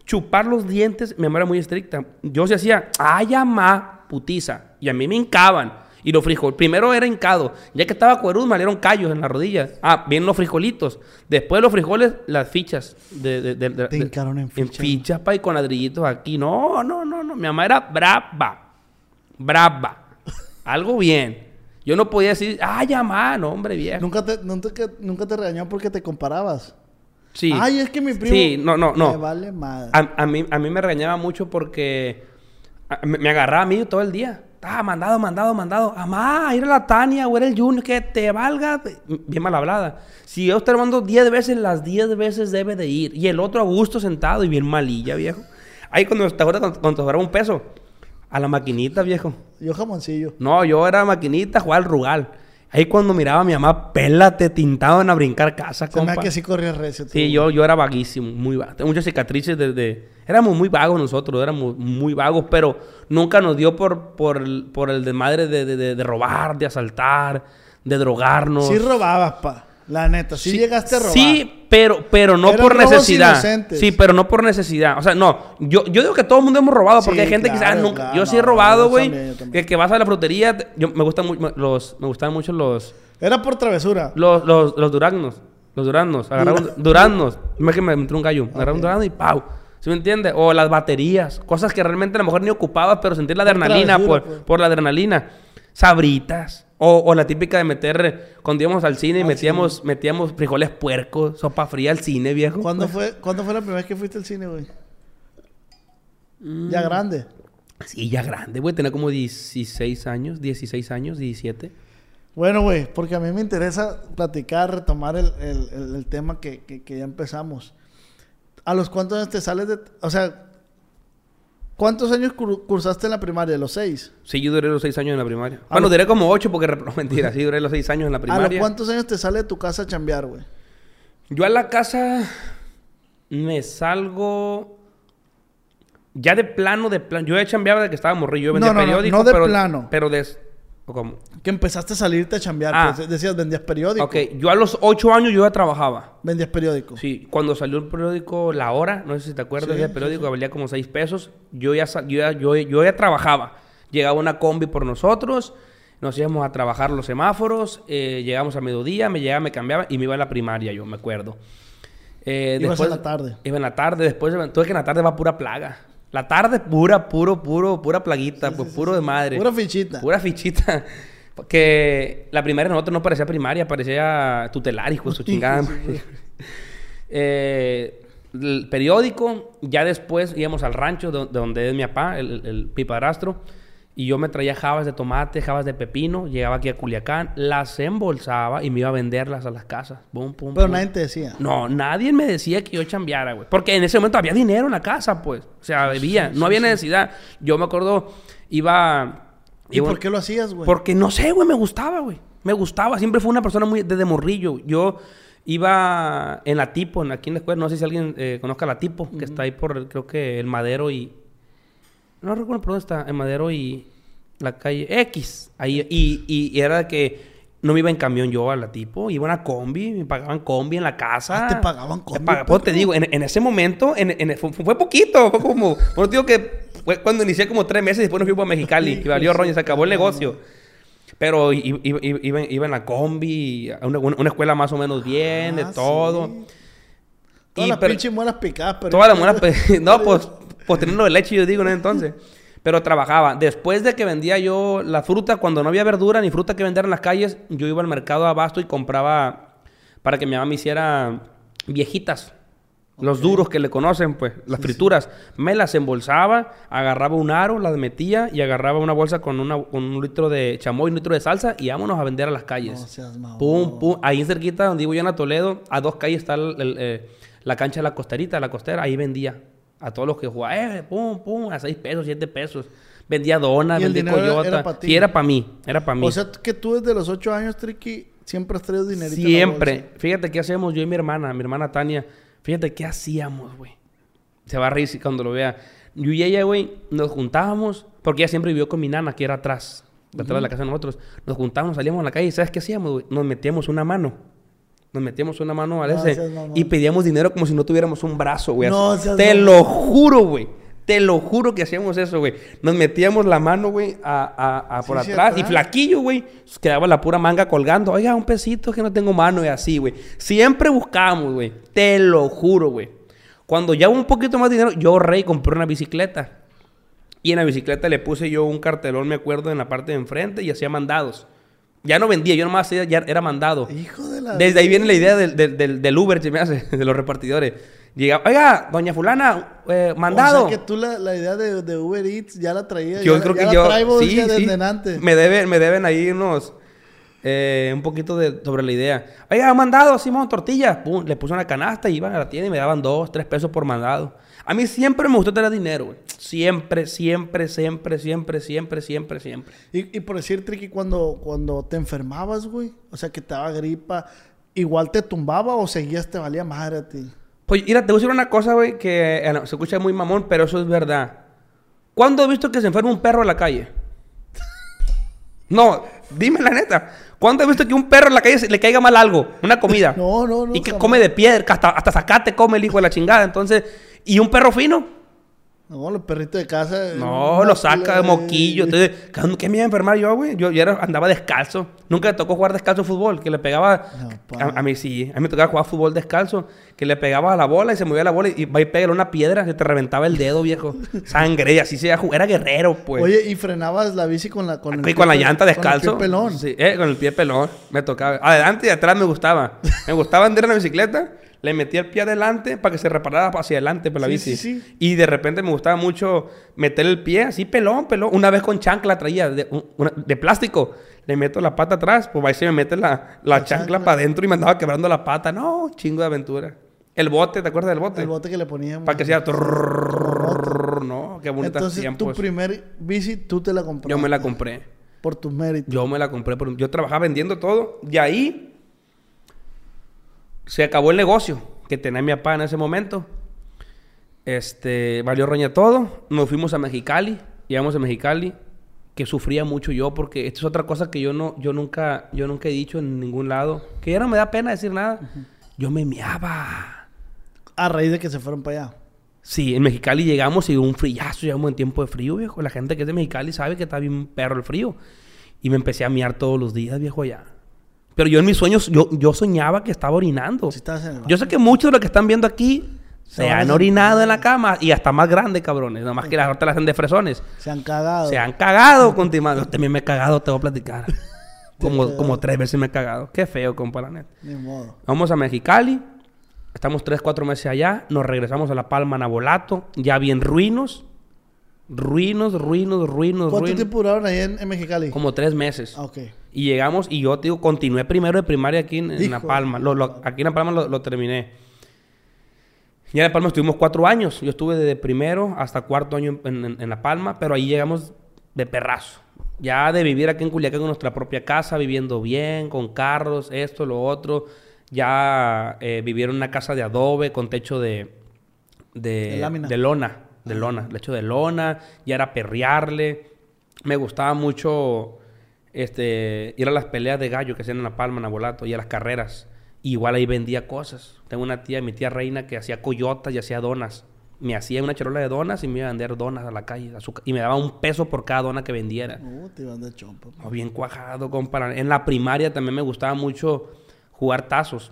chupar los dientes. Mi mamá era muy estricta. Yo se hacía, ay, mamá, putiza. Y a mí me hincaban. Y los frijoles. Primero era hincado. Ya que estaba cuerudo, me salieron callos en las rodillas. Ah, bien los frijolitos. Después de los frijoles, las fichas. De, de, de- de- Te hincaron en En fichas. fichas, pa, y con ladrillitos aquí. No, no, no, no. Mi mamá era brava. Brava. Algo bien. Yo no podía decir, ay, mamá, no, hombre, viejo. Nunca te, nunca, nunca te regañó porque te comparabas. Sí. Ay, es que mi primo. Sí, no, no, no. Me vale madre. A, a mí, a mí me regañaba mucho porque me, me agarraba a mí todo el día. Ah, mandado, mandado, mandado. Amá, ir a la Tania o era el Junior, que te valga. Bien mal hablada. Si yo estoy armando 10 veces, las 10 veces debe de ir. Y el otro a gusto sentado y bien malilla, viejo. Ahí cuando te acuerdas cuando, cuando te un peso. A la maquinita, viejo. Yo jamoncillo. No, yo era maquinita, jugaba al rugal. Ahí cuando miraba a mi mamá, pélate, tintaban a brincar casa, Se compa. que sí corría recio. Sí, yo, yo era vaguísimo, muy vago. Tengo muchas cicatrices desde... Éramos muy vagos nosotros, éramos muy vagos, pero nunca nos dio por, por, el, por el desmadre de, de, de- de robar, de asaltar, de drogarnos. Sí robabas, pa. La neta, sí, llegaste a robar. Sí, pero, pero no Eran por necesidad. inocentes. Sí, pero no por necesidad. O sea, no. Yo, yo digo que todo el mundo hemos robado porque Sí, hay gente que dice, ah, claro, nunca. claro, yo sí he no, robado, güey. también. Que, que vas a la frutería. te- Yo, me gustan mucho los, me gustaban mucho los, Era por travesura. los, los, los duraznos. Los duraznos. Agarrar un duraznos. No es que me entró un gallo. Agarrar un durazno y ¡pau! ¿Sí me entiendes? O las baterías. Cosas que realmente a lo mejor ni ocupabas, pero sentir la Por adrenalina travesura, por, pues. por la adrenalina. Sabritas. O, o la típica de meter, cuando íbamos al cine y Al metíamos, metíamos frijoles puercos, sopa fría al cine, viejo. ¿Cuándo [LAUGHS] fue, ¿Cuándo fue la primera vez que fuiste al cine, güey? Mm. Ya grande. Sí, ya grande, güey. Tenía como 16 años, 16 años, 17. Bueno, güey, porque a mí me interesa platicar, retomar el, el- el- el tema que, que- que ya empezamos. ¿A los cuántos años te sales de... O sea, ¿cuántos años cur- cursaste en la primaria? ¿Los seis? Sí, yo duré los 6 años en la primaria. Bueno, duré como 8 porque... [LAUGHS] No, mentira. Sí, duré los 6 años en la ¿A los primaria. cuántos años te sale de tu casa a chambear, güey? Yo a la casa me salgo... Ya de plano, de plano. Yo ya chambeaba de que estaba morrillo. Yo vendía No, no, no, de pero... plano. Pero de... ¿O cómo? Que empezaste a salirte a chambear. Ah. pues, decías, vendías periódico. Ok, yo a los 8 años yo ya trabajaba. Vendías periódico. Sí, cuando salió el periódico La Hora, no sé si te acuerdas, Sí, sí, periódico valía como 6 pesos. Yo ya, yo, ya, yo, yo ya trabajaba. Llegaba una combi por nosotros, nos íbamos a trabajar los semáforos, eh, llegamos a mediodía, me llegaba, me cambiaba y me iba a la primaria, yo me acuerdo. Eh, Ibas en la tarde. Iba en la tarde, después, tuve que en la tarde va pura plaga. La tarde pura, puro, puro, pura plaguita, pues puro de madre. Pura fichita. Pura fichita. Que la primaria de nosotros no parecía primaria, parecía tutelar, hijo de su [LAUGHS] chingada. [LAUGHS] Eh, el periódico, ya después íbamos al rancho de, de donde es mi papá, el, el, el- mi padrastro, y yo me traía jabas de tomate, jabas de pepino, llegaba aquí a Culiacán, las embolsaba y me iba a venderlas a las casas. Pum, Pero pum. nadie te decía. No, nadie me decía que yo chambeara, güey. Porque en ese momento había dinero en la casa, pues. O sea, bebía. no había necesidad. Yo me acuerdo, iba... ¿Y iba- por qué lo hacías, güey? Porque no sé, güey, me gustaba, güey. Me gustaba. Siempre fue una persona muy... Desde morrillo. Yo iba en la Tipo, en- aquí en la escuela. No sé si alguien eh, conozca la Tipo, que está ahí por, creo que el Madero y... No recuerdo por dónde está. El Madero y la calle X. Ahí. Y, y- y era que... No me iba en camión yo a la tipo, iba en una combi, me pagaban combi en la casa. Ah, ¿te pagaban combi, paga- pues te digo, en, en ese momento, en, en- fue, fue poquito, fue como, bueno, te digo que fue cuando inicié como tres meses, después nos fuimos a Mexicali, que valió roña, se acabó el negocio. Pero i- i- i- iba, iba en la combi, a una, una escuela más o menos bien, de Ah, todo. sí. Todas Y las pero- pinches muelas picadas, pero... Toda la [LAUGHS] muela, pues, no, pues, pues teniendo de leche, yo digo, ¿no? Entonces. Pero trabajaba. Después de que vendía yo la fruta, cuando no había verdura ni fruta que vender en las calles, yo iba al mercado abasto y compraba para que mi mamá me hiciera viejitas. Los duros que le conocen, pues, las frituras. Me las embolsaba, agarraba un aro, las metía y agarraba una bolsa con, una, con un litro de chamoy, un litro de salsa y vámonos a vender a las calles. No seas mamón. Pum, pum. Ahí cerquita, donde vivo yo en Toledo, a dos calles está el- el, eh, la cancha de la costerita, la costera. Ahí vendía a todos los que jugaban. Eh, pum, pum, a seis pesos, siete pesos. Vendía donas, ¿Y el vendía coyota. era pa' ti? Sí, era para mí. Era para mí. O sea, que tú desde los ocho años, Tricky, siempre has traído dinerito en la Siempre. Fíjate qué hacíamos yo y mi hermana, mi hermana Tania. Fíjate qué hacíamos, güey. Se va a reír cuando lo vea. Yo y ella, güey, nos juntábamos, porque ella siempre vivió con mi nana, que era atrás, detrás de la casa de nosotros. Nos juntábamos, salíamos a la calle y ¿sabes qué hacíamos, güey? Nos metíamos una mano. Nos metíamos una mano a No ese seas y pedíamos dinero como si no tuviéramos un brazo, güey. No seas Te lo juro, güey. Te lo juro que hacíamos eso, güey. Nos metíamos la mano, güey, a, a- a por Sí, atrás. Y atrás. flaquillo, güey. Quedaba la pura manga colgando. Oiga, un pesito que no tengo mano y así, güey. Siempre buscábamos, güey. Te lo juro, güey. Cuando ya hubo un poquito más de dinero, yo ahorré y compré una bicicleta. Y en la bicicleta le puse yo un cartelón, me acuerdo, en la parte de enfrente y hacía mandados. Ya no vendía, yo nomás ya era mandado. Hijo de la... Desde ahí viene la idea del, del, del, del Uber, se me hace, [LAUGHS] de los repartidores. Llegaba, oiga, doña fulana, eh, mandado. O sea, que tú la, la idea de, de Uber Eats ya la traías. Yo ya, creo ya que la yo. traigo sí, desde, sí. antes. Me, debe, me deben ahí unos. eh, un poquito de, sobre la idea. Oiga, mandado, Simón, tortillas. Pum, le puse una canasta y iban a la tienda y me daban dos, tres pesos por mandado. A mí siempre me gustó tener dinero, güey. Siempre, siempre, siempre, siempre, siempre, siempre, siempre. Y, y por decir, Tricky, cuando, cuando te enfermabas, güey, o sea, que te daba gripa, ¿igual te tumbaba o seguías te valía madre a ti? Pues, mira, te voy a decir una cosa, güey, que eh, no, se escucha muy mamón, pero eso es verdad. ¿Cuándo has visto que se enferma un perro en la calle? [LAUGHS] No, dime la neta. ¿Cuándo has visto que un perro en la calle se- le caiga mal algo? Una comida. [LAUGHS] No, no, no. y que jamás. come de piedra, que hasta, hasta zacate come el hijo de la chingada. Entonces, ¿y un perro fino? No, los perritos de casa. No, una lo saca de moquillo. Entonces, ¿qué- ¿qué me iba a enfermar yo, güey? Yo, yo era- andaba descalzo. Nunca me tocó jugar descalzo fútbol, que le pegaba. No, a, a mí sí, a mí me tocaba jugar fútbol descalzo, que le pegaba a la bola y se movía la bola y va y pégale una piedra, se te reventaba el dedo, viejo. [LAUGHS] Sangre, y así se iba a jugar. Era guerrero, pues. Oye, ¿y frenabas la bici con la con Aquí pie con la llanta con el descalzo. pie pelón? Sí, eh, con el pie pelón. Me tocaba. Adelante y atrás me gustaba. Me gustaba andar en la bicicleta. Le metía el pie adelante para que se reparara hacia adelante por la Sí, bici. sí, sí. Y de repente me gustaba mucho meter el pie así pelón, pelón. Una vez con chancla traía de, un- una- de plástico. Le meto la pata atrás, pues ahí se me mete la, la La chancla, para adentro y me andaba quebrando la pata. No, chingo de aventura. El bote, ¿te acuerdas del bote? El bote que le poníamos. Para que sea... No, qué bonitos Entonces, tiempos. tu primer bici, tú te la compraste. Yo me la compré. Por tus méritos. Yo me la compré. Por... Yo trabajaba vendiendo todo. Y ahí se acabó el negocio que tenía mi papá en ese momento. Este, valió roña todo. Nos fuimos a Mexicali. Llegamos a Mexicali. Que sufría mucho yo porque esto es otra cosa que yo no, yo nunca, yo nunca he dicho en ningún lado. Que ya no me da pena decir nada. Yo me meaba. A raíz de que se fueron para allá. Sí, en Mexicali llegamos y un frillazo, llegamos en tiempo de frío, viejo. La gente que es de Mexicali sabe que está bien perro el frío. Y me empecé a miar todos los días, viejo, allá. Pero yo en mis sueños, yo, yo soñaba que estaba orinando. En el Yo sé que muchos de los que están viendo aquí se han orinado en la cama y hasta más grandes, cabrones. Nada más que las otras las hacen de fresones. Se han cagado. Se han cagado con Yo también me he cagado, te voy a platicar. [LAUGHS] Como, como tres veces me he cagado. Qué feo, compa, la neta. Ni modo. Vamos a Mexicali. Estamos tres, cuatro meses allá. Nos regresamos a La Palma, Nabolato. Ya bien ruinos. Ruinos, ruinos, ruinos, ¿Cuánto ruinos. tiempo duraron ahí en, en Mexicali? Como tres meses. Ah, ok. Y llegamos y yo, te digo, continué primero de primaria aquí en, en La. Palma. Lo- lo- aquí en La Palma lo, lo terminé. Ya en La Palma estuvimos cuatro años. Yo estuve desde primero hasta cuarto año en, en- en La Palma, pero ahí llegamos de perrazo. Ya de vivir aquí en Culiacán con nuestra propia casa, viviendo bien, con carros, esto, lo otro. Ya eh, vivir en una casa de adobe con techo de, de, De lona. De lona. Lecho de lona. Ya era perrearle. Me gustaba mucho este, ir a las peleas de gallo que hacían en La Palma, en Abolato, y a las carreras. Igual ahí vendía cosas. Tengo una tía, mi tía reina, que hacía coyotas y hacía donas. Me hacía una charola de donas y me iba a vender donas a la calle. azúcar- y me daba un peso por cada dona que vendiera. Uh, te iban de chompa. Oh, bien cuajado, compa. En la primaria también me gustaba mucho jugar tazos.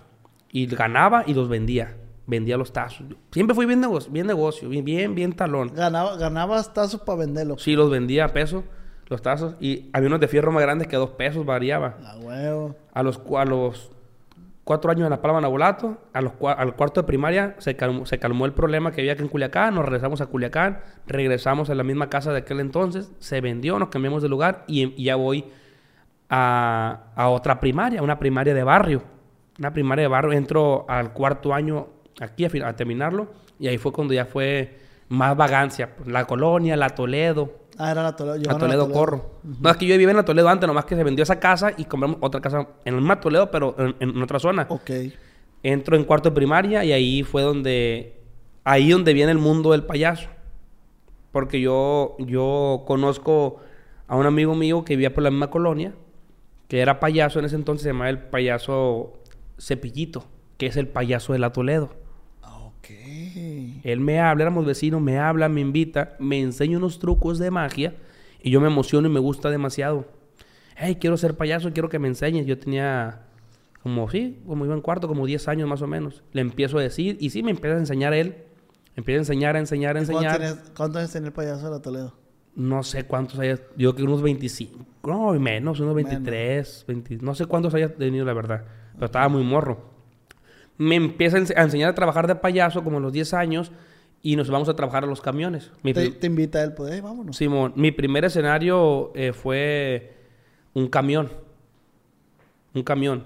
Y ganaba y los vendía. Vendía los tazos. Siempre fui bien negocio, bien, negocio, bien, bien, bien talón. Ganaba, ganabas tazos para venderlo. Sí, los vendía a peso, los tazos. Y había unos de fierro más grandes que a dos pesos, variaba. A huevo. A los, a los cuatro años en La Palma, Nabolato, a los al cuarto de primaria se calmó, se calmó el problema que había aquí en Culiacán. Nos regresamos a Culiacán, regresamos a la misma casa de aquel entonces, se vendió, nos cambiamos de lugar y, y ya voy a, a otra primaria, una primaria de barrio. Una primaria de barrio, entro al cuarto año aquí a, a terminarlo y ahí fue cuando ya fue más vagancia. pues, La colonia, la Toledo, Ah, era la Toledo. a llevaron Toledo, Corro. No, es que yo vivía en la Toledo antes, nomás que se vendió esa casa y compramos otra casa en el mismo Toledo, pero en, en otra zona. Ok. Entro en cuarto de primaria y ahí fue donde... Ahí donde viene el mundo del payaso. Porque yo, yo conozco a un amigo mío que vivía por la misma colonia, que era payaso en ese entonces, se llamaba el payaso Cepillito, que es el payaso de la Toledo. Él me habla, éramos vecinos, me habla, me invita, me enseña unos trucos de magia y yo me emociono y me gusta demasiado. Hey, quiero ser payaso, quiero que me enseñes. Yo tenía como, sí, como iba en cuarto, como 10 años más o menos. Le empiezo a decir y sí, me empieza a enseñar él. Empieza a enseñar, a enseñar, a ¿Cuántos enseñar. ¿Cuántos años tenía el payaso de la Toledo? No sé cuántos hayas, yo creo que unos 25, no, menos, unos 23, 20, no sé cuántos hayas tenido la verdad, pero estaba muy morro. Me empieza a ense- a enseñar a trabajar de payaso como a los 10 años y nos vamos a trabajar a los camiones. Mi Te, invita él, pues, "Ey, vámonos. Simón, mi primer escenario eh, fue un camión. Un camión.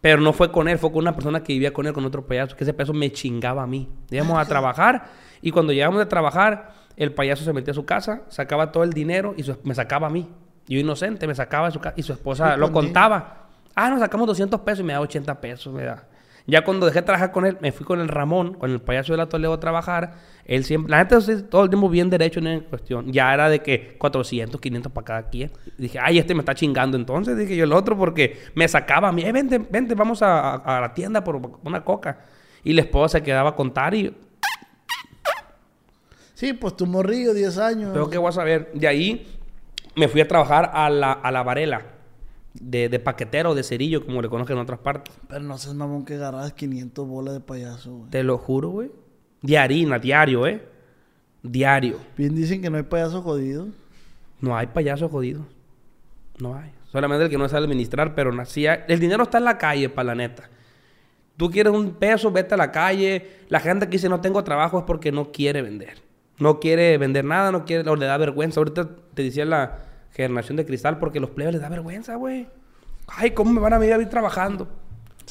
Pero no fue con él, fue con una persona que vivía con él, con otro payaso, que ese payaso me chingaba a mí. Íbamos a [LAUGHS] trabajar y cuando llegamos de trabajar, el payaso se metía a su casa, sacaba todo el dinero y su- me sacaba a mí. Yo inocente, me sacaba de su casa y su esposa lo contaba. Ah, nos sacamos 200 pesos y me da 80 pesos, me da. Ya cuando dejé de trabajar con él, me fui con el Ramón, con el payaso de la Toledo a trabajar. Él siempre, la gente todo el tiempo bien derecho en esa cuestión. Ya era de que 400, 500 para cada quien. Dije, ay, este me está chingando entonces. Dije yo el otro porque me sacaba a mí, eh, vente, vente, vamos a la tienda por una coca. Y la esposa se quedaba a contar y Sí, pues tu morrillo, 10 años. Pero qué voy a saber. De ahí me fui a trabajar a la, a la Varela. De, de paquetero, de cerillo, como le conocen en otras partes. Pero no seas mamón que agarras 500 bolas de payaso, güey. Te lo juro, güey. De harina, diario, ¿eh? Diario. Bien dicen que no hay payaso jodido. No hay payasos jodidos. No hay. Solamente el que no sabe administrar, pero nacía. El dinero está en la calle, para la neta. Tú quieres un peso, vete a la calle. La gente que dice no tengo trabajo es porque no quiere vender. No quiere vender nada, no quiere, o le da vergüenza. Ahorita te decía la generación de cristal porque los plebes les da vergüenza, güey. Ay, ¿cómo me van a venir a ver trabajando?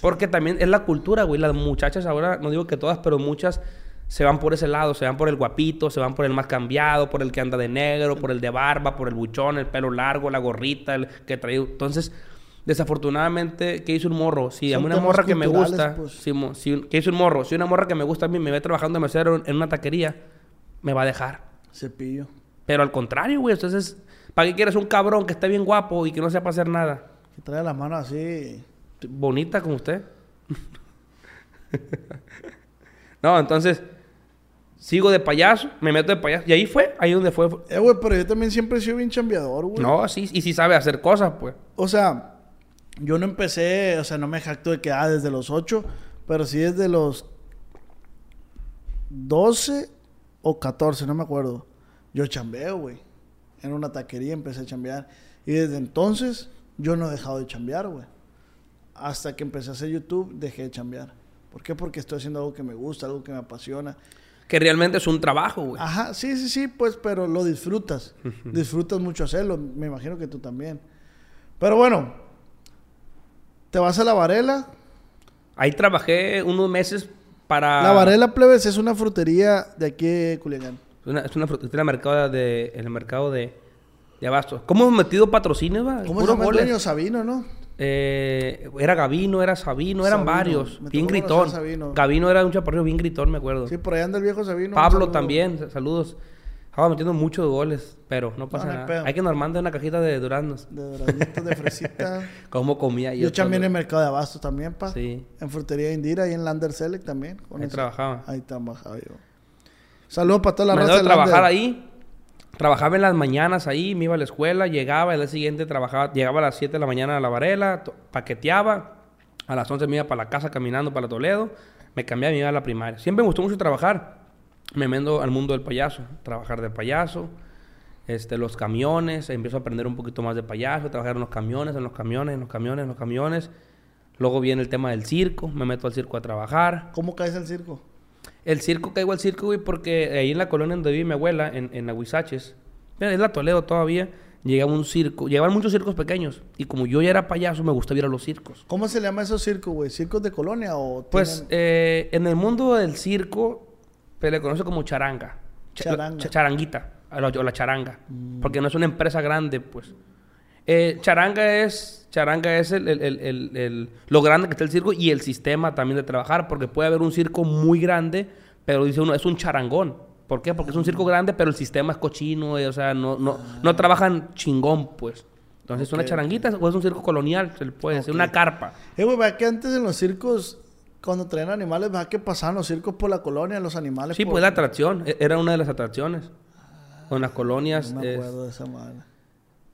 Porque también es la cultura, güey. Las muchachas ahora, no digo que todas, pero muchas se van por ese lado. Se van por el guapito, se van por el más cambiado, por el que anda de negro, por el de barba, por el buchón, el pelo largo, la gorrita, el que trae... Entonces, desafortunadamente, ¿qué hizo un morro? Si a Son mí una morra que me gusta... pues. si ¿Qué hizo un morro? Si una morra que me gusta a mí me ve trabajando de mesero en una taquería, me va a dejar. Cepillo. Pero al contrario, güey. Entonces, ¿para qué quieres un cabrón que esté bien guapo y que no sepa hacer nada? Que trae las manos así. bonita como usted. [LAUGHS] no, entonces sigo de payaso, me meto de payaso y ahí fue, ahí donde fue. Eh, güey, pero yo también siempre he sido bien chambeador, güey. No, sí, y sí sabe hacer cosas, pues. O sea, yo no empecé, o sea, no me jacto de que, ah, desde los 8, pero sí desde los 12 o 14, no me acuerdo. Yo chambeo, güey. En una taquería empecé a chambear. Y desde entonces, yo no he dejado de chambear, güey. Hasta que empecé a hacer YouTube, dejé de chambear. ¿Por qué? Porque estoy haciendo algo que me gusta, algo que me apasiona. Que realmente es un trabajo, güey. Ajá, sí, sí, sí, pues, pero lo disfrutas. disfrutas mucho hacerlo. Me imagino que tú también. Pero bueno, te vas a la Varela. Ahí trabajé unos meses para... La Varela Plebes es una frutería de aquí de Culiacán. Es una, es una frutería mercado de, en el mercado de, de Abastos. ¿Cómo hemos metido patrocinios, va? ¿Cómo se llama el dueño? Sabino, ¿no? Eh, era Gavino, era Sabino, eran Sabino. varios. Me Bien gritón. Sabino. Gavino era un chaparrillo bien gritón, me acuerdo. Sí, por ahí anda el viejo Sabino. Pablo saludo. también, sa- saludos. Estaba metiendo muchos goles, pero no pasa No, no hay nada. pedo. Hay que nos mande una cajita de duraznos. De doraditos, de fresita. [LAUGHS] ¿Cómo comía yo? Yo también en Mercado de Abastos también, pa. Sí. En Frutería Indira y en Lander Select también. con Ahí ese- trabajaba. Ahí trabajaba yo. Saludos para toda la me raza de trabajar ahí. Trabajaba en las mañanas ahí, me iba a la escuela, llegaba, el día siguiente trabajaba, llegaba a las 7 de la mañana a la Varela, paqueteaba, a las 11 me iba para la casa caminando para Toledo, me cambiaba y me iba a la primaria. Siempre me gustó mucho trabajar. Me mendo al mundo del payaso, trabajar de payaso, este, los camiones, empiezo a aprender un poquito más de payaso, trabajar en los camiones, en los camiones, en los camiones, en los camiones. Luego viene el tema del circo, me meto al circo a trabajar. ¿Cómo caes al circo? El circo, caigo al circo, güey, porque ahí en la colonia donde vive mi abuela, en, en Aguisaches, es la Toledo todavía, llegaba un circo, llegaban muchos circos pequeños. Y como yo ya era payaso, me gustaba ir a los circos. ¿Cómo se le llama esos circos, güey? ¿Circos de colonia o...? Pues tienen- eh, en el mundo del circo, se le conoce como charanga. Cha- Charanga. cha- charanguita, o la, charanga. Porque no es una empresa grande, pues. Eh, charanga es, charanga es el, el- el- el- lo grande que está el circo y el sistema también de trabajar. Porque puede haber un circo muy grande, pero dice uno, es un charangón. ¿Por qué? Porque es un circo grande, pero el sistema es cochino, eh, o sea, no, no, no trabajan chingón, pues. Entonces, ¿es una charanguita o es un circo colonial? Se le puede decir, una carpa. Eh, güey, ¿verdad que antes en los circos, cuando traían animales, ¿verdad que pasaban los circos por la colonia, los animales? Sí, por- pues la atracción. e- Era una de las atracciones. Con las colonias. No me es- acuerdo de esa madre.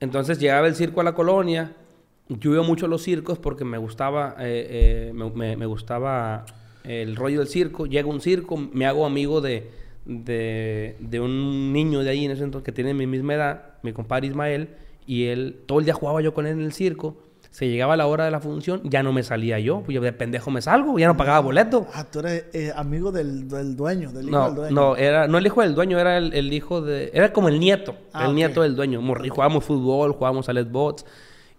Entonces llegaba el circo a la colonia. Yo iba mucho a los circos porque me gustaba, eh, eh, me, me- me gustaba el rollo del circo. Llega un circo, me hago amigo de, de, de un niño de ahí en ese entonces que tiene mi misma edad, mi compadre Ismael, y él, todo el día jugaba yo con él en el circo. Se llegaba la hora de la función, ya no me salía yo, pues yo de pendejo me salgo, ya no pagaba boleto. Ah, tú eres eh, amigo del, del dueño, del hijo No, del dueño. no, era, no el hijo del dueño, era el, el hijo de... Era como el nieto, Ah, el nieto del dueño. Jugábamos fútbol, jugábamos a Les Bots.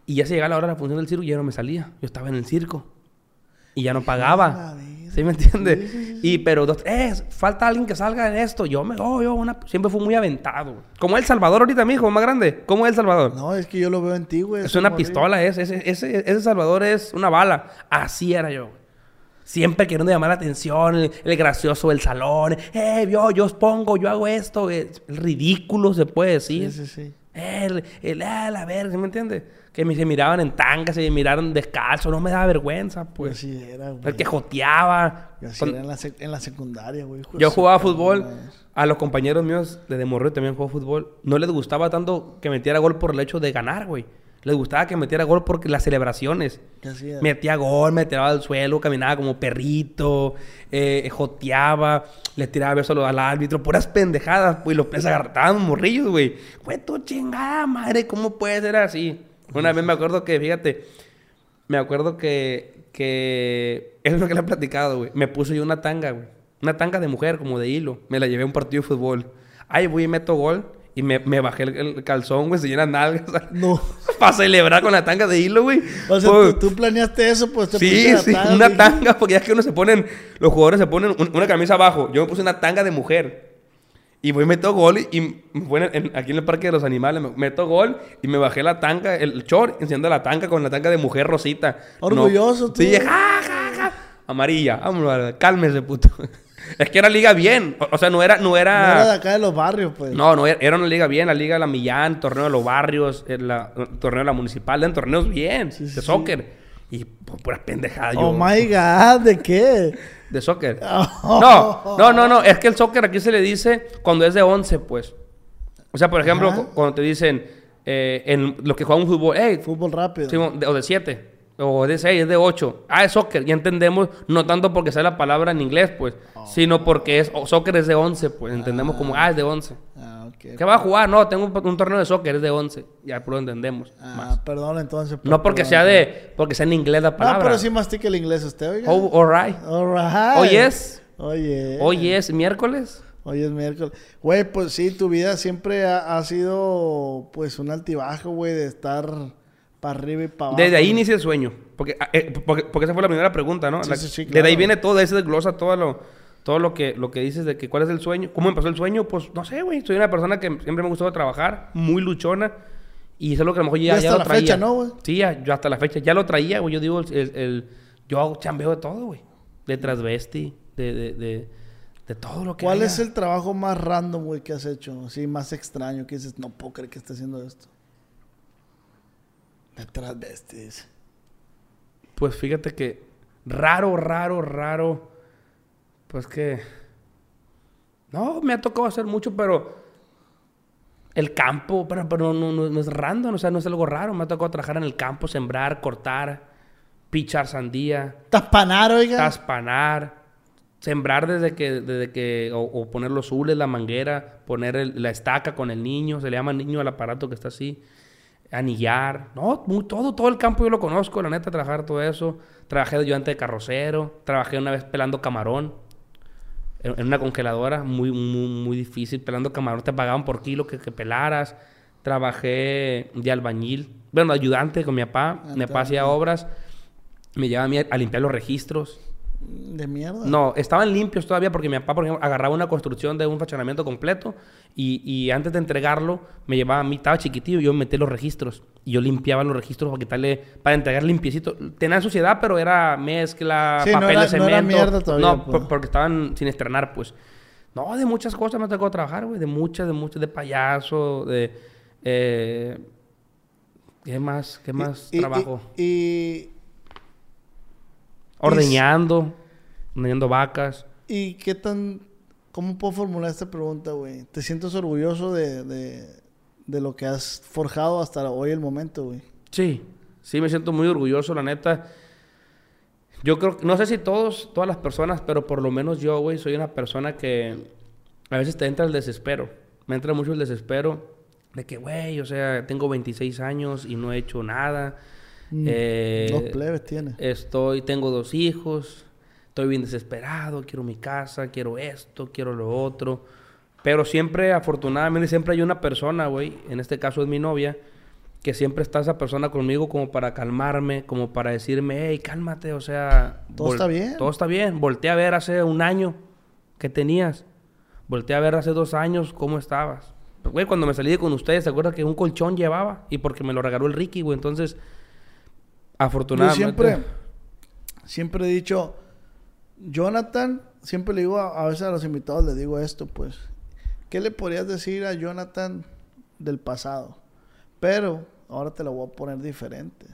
Y ya se llegaba la hora de la función del circo y ya no me salía. Yo estaba en el circo. Y ya no pagaba. ¿Sí me entiendes? Y pero, dos- eh, falta alguien que salga en esto. Yo me... Oh, yo una... Siempre fui muy aventado. Como El Salvador ahorita, mi hijo, más grande. ¿Cómo es El Salvador? No, es que yo lo veo en ti, güey. es una pistola, es, ese, ese, ese Salvador es una bala. Así era yo. Siempre queriendo llamar la atención, el, el gracioso del salón. Eh, yo, yo os pongo, yo hago esto. El ridículo se puede decir. Sí, sí, sí. El, el, ah, la verga, ¿sí me entiendes? Que me, se miraban en tangas, se miraron descalzos, no me daba vergüenza, Pues pues. sí, era, güey. El que joteaba. Así Con- era en la, sec- en la secundaria, güey. yo jugaba fútbol, a los compañeros míos de Morro también jugó fútbol. No les gustaba tanto que metiera gol por el hecho de ganar, güey. Les gustaba que metiera gol porque las celebraciones. Metía gol, me tiraba al suelo, caminaba como perrito, eh, joteaba, le tiraba besos al- árbitro, puras pendejadas, pues, y los pies agarraban morrillos, güey. Güey, tu chingada madre, ¿cómo puede ser así? Una vez me acuerdo que, fíjate, me acuerdo que, que, es lo que le he platicado, güey. Me puse yo una tanga, güey. Una tanga de mujer, como de hilo. Me la llevé a un partido de fútbol. Ahí voy y meto gol. Y me, me bajé el, el calzón, güey, se llenan nalgas. [LAUGHS] No. Para celebrar con la tanga de hilo, güey. O sea, Pues, tú, tú planeaste eso, pues te Sí, la sí, tanga, una güey. tanga, porque ya es que uno se ponen, los jugadores se ponen un- una camisa abajo. Yo me puse una tanga de mujer. Y voy meto gol y, y me fue en- en- aquí en el Parque de los Animales, me meto gol y me bajé la tanga, el short, enciendo la tanga con la tanga de mujer rosita. Orgulloso no. tú. Sí, ja, ja, ja. Amarilla, vámonos, cálmese, puto. [LAUGHS] es que era liga bien, o, o sea, no era, no No era de era... acá de los barrios, pues. No, no, era era una liga bien, la liga de la Millán, torneo de los barrios, el, la- torneo de la municipal, eran torneos bien, Sí, sí, de sí. soccer. Y por puras pendejadas. Oh yo- my god, ¿de qué? de soccer. Oh. [LAUGHS] No, no, no, no. Es que el soccer aquí se le dice cuando es de 11, pues. O sea, por ejemplo, Ajá. cuando te dicen eh, en los que juegan fútbol, hey, Fútbol rápido. De- o de 7, o de 6, es de 8. Ah, es soccer. Ya entendemos, no tanto porque sea la palabra en inglés, pues, sino porque es soccer es de 11, pues. Entendemos como, ah, es de 11. Ah, ok. ¿Qué va a jugar? No, tengo un, un torneo de soccer, es de 11. Ya lo entendemos. Ah, más. perdón entonces. por- No porque perdón. sea de, porque sea en inglés la palabra. No, pero sí mastica el inglés usted, oiga. Oh, alright. All right. Hoy es, Oye. hoy es miércoles. Hoy es miércoles. Güey, pues sí, tu vida siempre ha, ha sido, pues, un altibajo, güey, de estar para arriba y para abajo. Desde ahí inicia el sueño. Porque, ah, eh, porque, porque esa fue la primera pregunta, ¿no? Sí, La- sí, sí, Desde ahí claro. viene todo, ahí se desglosa todo lo, todo lo que, lo que dices de que cuál es el sueño. ¿Cómo empezó el sueño? Pues no sé, güey. Soy una persona que siempre me gustó trabajar, muy luchona. Y eso es lo que a lo mejor ya, Y hasta ya lo la traía. fecha, ¿no, güey? Sí, ya- yo hasta la fecha ya lo traía, güey. Yo digo, el, el- el- yo hago chambeo de todo, güey. De transvesti, de, de, de, de todo lo que ¿Cuál haya. es el trabajo más random, güey, que has hecho? Así, más extraño, que dices, no puedo creer que esté haciendo esto. De transvestis. Pues fíjate que raro, raro, raro. Pues que. No, me ha tocado hacer mucho, pero. El campo, pero, pero no, no- no es random, o sea, no es algo raro. Me ha tocado trabajar en el campo, sembrar, cortar, pichar sandía, Taspanar, oiga. taspanar, sembrar desde que, desde que, o, o poner los hules, la manguera, poner el- la estaca con el niño, se le llama niño al aparato que está así, anillar, no, muy- todo, todo el campo yo lo conozco, la neta, trabajar todo eso, trabajé de ayudante de carrocero, trabajé una vez pelando camarón, en, en una congeladora, muy, muy, muy difícil, pelando camarón, te pagaban por kilo que, que pelaras, trabajé de albañil, bueno, ayudante con mi papá, mi papá hacía obras, me llevaba a mí a- a limpiar los registros, De mierda. no, estaban limpios todavía porque mi papá, por ejemplo, agarraba una construcción de un fraccionamiento completo y, y antes de entregarlo me llevaba a mí, estaba chiquitillo, yo metí los registros y yo limpiaba los registros para quitarle, para entregar limpiecito. Tenía suciedad, pero era mezcla, Sí, no papel era- de no era cemento. mierda todavía, No, pues. por- porque estaban sin estrenar, pues. No, de muchas cosas me tocó trabajar, güey, de muchas, de muchas, de payaso, de... eh, ¿Qué más? ¿Qué más Y- y- trabajo? Y, Ordeñando, ordeñando vacas. y, qué tan... ¿Cómo puedo formular esta pregunta, güey? ¿Te sientes orgulloso de, de, de lo que has forjado hasta hoy el momento, güey? Sí, sí me siento muy orgulloso, la neta. Yo creo, no sé si todos, todas las personas, pero por lo menos yo, güey, soy una persona que a veces te entra el desespero. Me entra mucho el desespero de que, güey, o sea, tengo 26 años y no he hecho nada. Eh, Dos plebes tiene. Estoy, tengo dos hijos, estoy bien desesperado, quiero mi casa, quiero esto, quiero lo otro. Pero siempre, afortunadamente, siempre hay una persona, güey, en este caso es mi novia, que siempre está esa persona conmigo como para calmarme, como para decirme, hey, cálmate, o sea... Todo está bien. Todo está bien. Volté a ver hace un año que tenías. Volté a ver hace dos años cómo estabas. Güey, cuando me salí de con ustedes, ¿te acuerdas que un colchón llevaba? Y porque me lo regaló el Ricky, güey. Entonces, Yo afortunadamente... siempre, siempre he dicho, Jonathan, siempre le digo a, a veces a los invitados, le digo esto, pues. ¿Qué le podrías decir a Jonathan del pasado? Pero ahora te lo voy a poner diferente.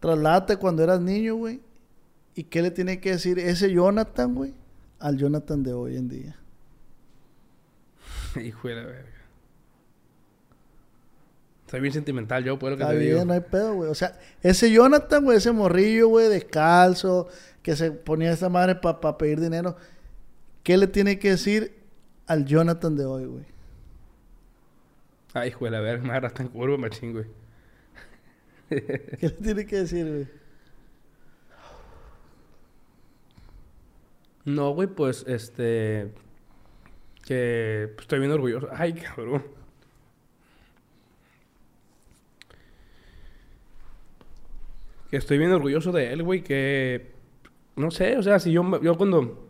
Trasládate cuando eras niño, güey. ¿Y qué le tiene que decir ese Jonathan, güey, al Jonathan de hoy en día? [LAUGHS] Hijo de la verga. Soy bien sentimental yo, pues lo que Está te bien, digo. no hay pedo, güey. O sea, ese Jonathan, güey, ese morrillo, güey, descalzo, que se ponía esa madre para pedir dinero. ¿Qué le tiene que decir al Jonathan de hoy, güey? Ay, hijo de la verga, me agarraste en curva, machín, güey. ¿Qué le tiene que decir, güey? No, güey, pues, este... Que pues, estoy bien orgulloso. Ay, cabrón. Que estoy bien orgulloso de él, güey, que... No sé, o sea, si yo, yo cuando...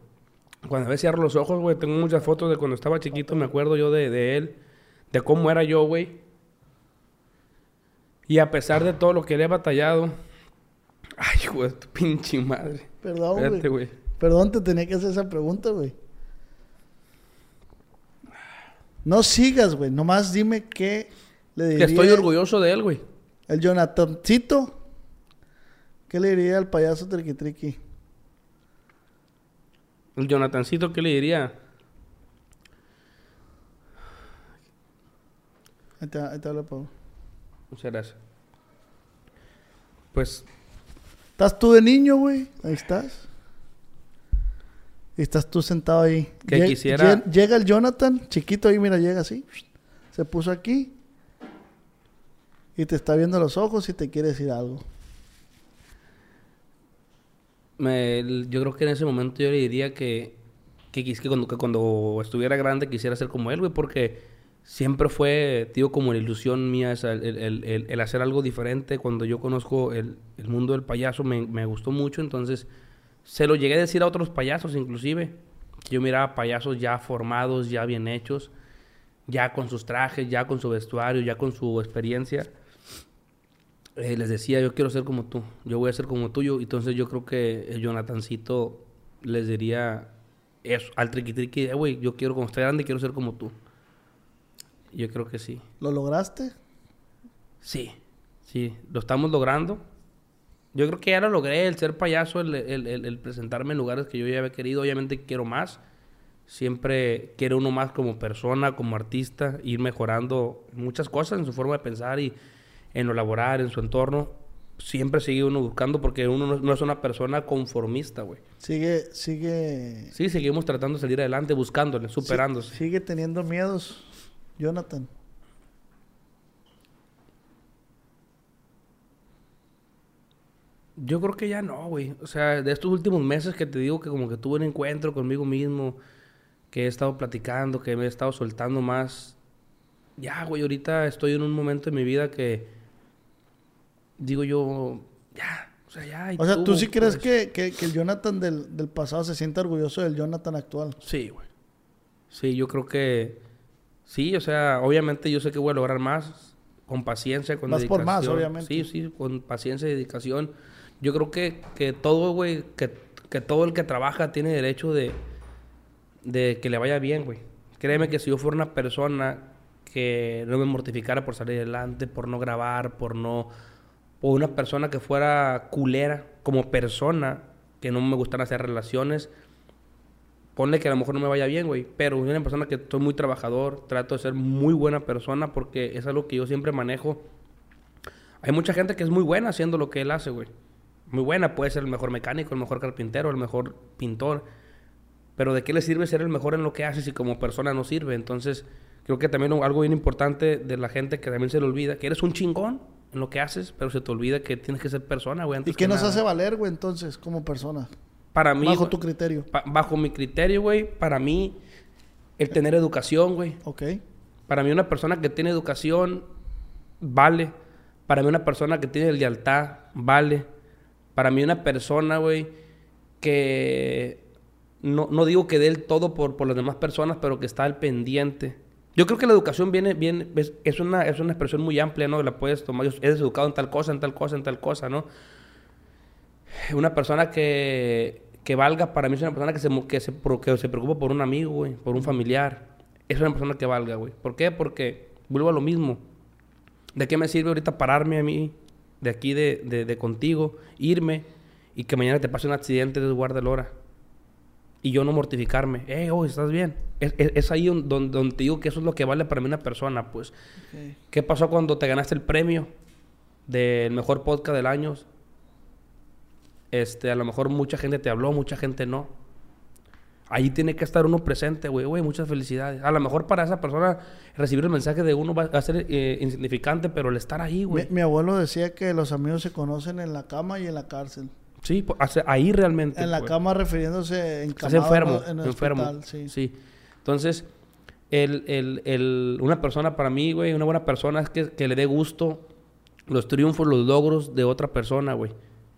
Cuando a veces cierro los ojos, güey, tengo muchas fotos de cuando estaba chiquito, me acuerdo yo de, de él, de cómo era yo, güey. Y a pesar de todo lo que le he batallado... Ay, de tu pinche madre. Perdón, Espérate, güey. güey. Perdón, te tenía que hacer esa pregunta, güey. No sigas, güey. Nomás dime qué le Que diría estoy orgulloso de él, güey. el Jonathancito. ¿Qué le diría al payaso Triqui Triqui? El Jonathancito, ¿qué le diría? Ahí te, ahí te habla, Pau. Muchas gracias. Pues, ¿Estás tú de niño, güey? Ahí estás. Y estás tú sentado ahí. Que quisiera- lle- Llega el Jonathan, chiquito ahí, mira, llega así. Se puso aquí. Y te está viendo los ojos y te quiere decir algo. Me- yo creo que en ese momento yo le diría que, que, que cuando, cuando estuviera grande quisiera ser como él, güey, porque siempre fue, digo, como la ilusión mía, el, el- el- hacer algo diferente. Cuando yo conozco el, mundo del payaso me, me gustó mucho, entonces se lo llegué a decir a otros payasos, inclusive. Yo miraba payasos ya formados, ya bien hechos, ya con sus trajes, ya con su vestuario, ya con su experiencia. Eh, les decía, yo quiero ser como tú, yo voy a ser como tú. Yo- entonces yo creo que el Jonathancito les diría eso, al triqui triqui, eh, güey, yo quiero, cuando esté grande, quiero ser como tú. Yo creo que sí. ¿Lo lograste? Sí, sí, lo estamos logrando. Yo creo que ya lo logré, el ser payaso, el, el- el- el presentarme en lugares que yo ya había querido. Obviamente quiero más. Siempre quiere uno más como persona, como artista, ir mejorando muchas cosas en su forma de pensar y en lo laboral, en su entorno. Siempre sigue uno buscando porque uno no, no es una persona conformista, güey. Sigue, sigue. Sí, seguimos tratando de salir adelante, buscándole, superándose. si- sigue teniendo miedos, Jonathan. Yo creo que ya no, güey. O sea, de estos últimos meses que te digo que como que tuve un encuentro conmigo mismo, que he estado platicando, que me he estado soltando más. Ya, güey, ahorita estoy en un momento de mi vida que digo yo, ya, o sea, ya. O sea, ¿tú tuvo, sí crees pues. que, que- que el Jonathan del, del pasado se siente orgulloso del Jonathan actual? Sí, güey. Sí, yo creo que sí, o sea, obviamente yo sé que voy a lograr más con paciencia, con Más por más, dedicación. obviamente. Sí, sí, con paciencia y dedicación. Yo creo que, que todo, güey, que, que todo el que trabaja tiene derecho de, de que le vaya bien, güey. Créeme que si yo fuera una persona que no me mortificara por salir adelante, por no grabar, por no... O una persona que fuera culera como persona, que no me gustan hacer relaciones, ponle que a lo mejor no me vaya bien, güey. Pero soy una persona que soy muy trabajador, trato de ser muy buena persona porque es algo que yo siempre manejo. Hay mucha gente que es muy buena haciendo lo que él hace, güey. Muy buena, puede ser el mejor mecánico, el mejor carpintero, el mejor pintor. Pero ¿de qué le sirve ser el mejor en lo que hace si como persona no sirve? Entonces, creo que también algo bien importante de la gente que también se le olvida, que eres un chingón en lo que haces, pero se te olvida que tienes que ser persona, güey. ¿Y qué nos nada. hace valer, güey, entonces, como persona? Para mí, Bajo güey, tu criterio. bajo mi criterio, güey, para mí, el tener educación, güey. Ok. Para mí, una persona que tiene educación, vale. Para mí, una persona que tiene lealtad, vale. Para mí, una persona, güey, que no, no digo que dé el todo por, por las demás personas, pero que está al pendiente. Yo creo que la educación viene, viene es, una, es una expresión muy amplia, ¿no? La puedes tomar, eres educado en tal cosa, en tal cosa, en tal cosa, ¿no? Una persona que, que valga, para mí es una persona que se, que se, que se preocupa por un amigo, güey, por un familiar. Es una persona que valga, güey. ¿Por qué? Porque vuelvo a lo mismo. ¿De qué me sirve ahorita pararme a mí, de aquí, de, de, de contigo, irme y que mañana te pase un accidente de guarda hora? Y yo no mortificarme. Eh, oh, ¿estás bien? Es, es- es ahí don- donde, donde te digo que eso es lo que vale para mí una persona, pues. Ok. ¿Qué pasó cuando te ganaste el premio del mejor podcast del año? Este, a lo mejor mucha gente te habló, mucha gente no. Ahí tiene que estar uno presente, güey, güey, muchas felicidades. A lo mejor para esa persona recibir el mensaje de uno va a ser eh, insignificante, pero el estar ahí, Mi, güey. mi abuelo decía que los amigos se conocen en la cama y en la cárcel. Sí, pues, ahí realmente. En la pues. cama refiriéndose en Estás enfermo, en el enfermo. hospital, sí. Entonces, el, el, el- una persona para mí, güey, una buena persona es que, que le dé gusto los triunfos, los logros de otra persona, güey.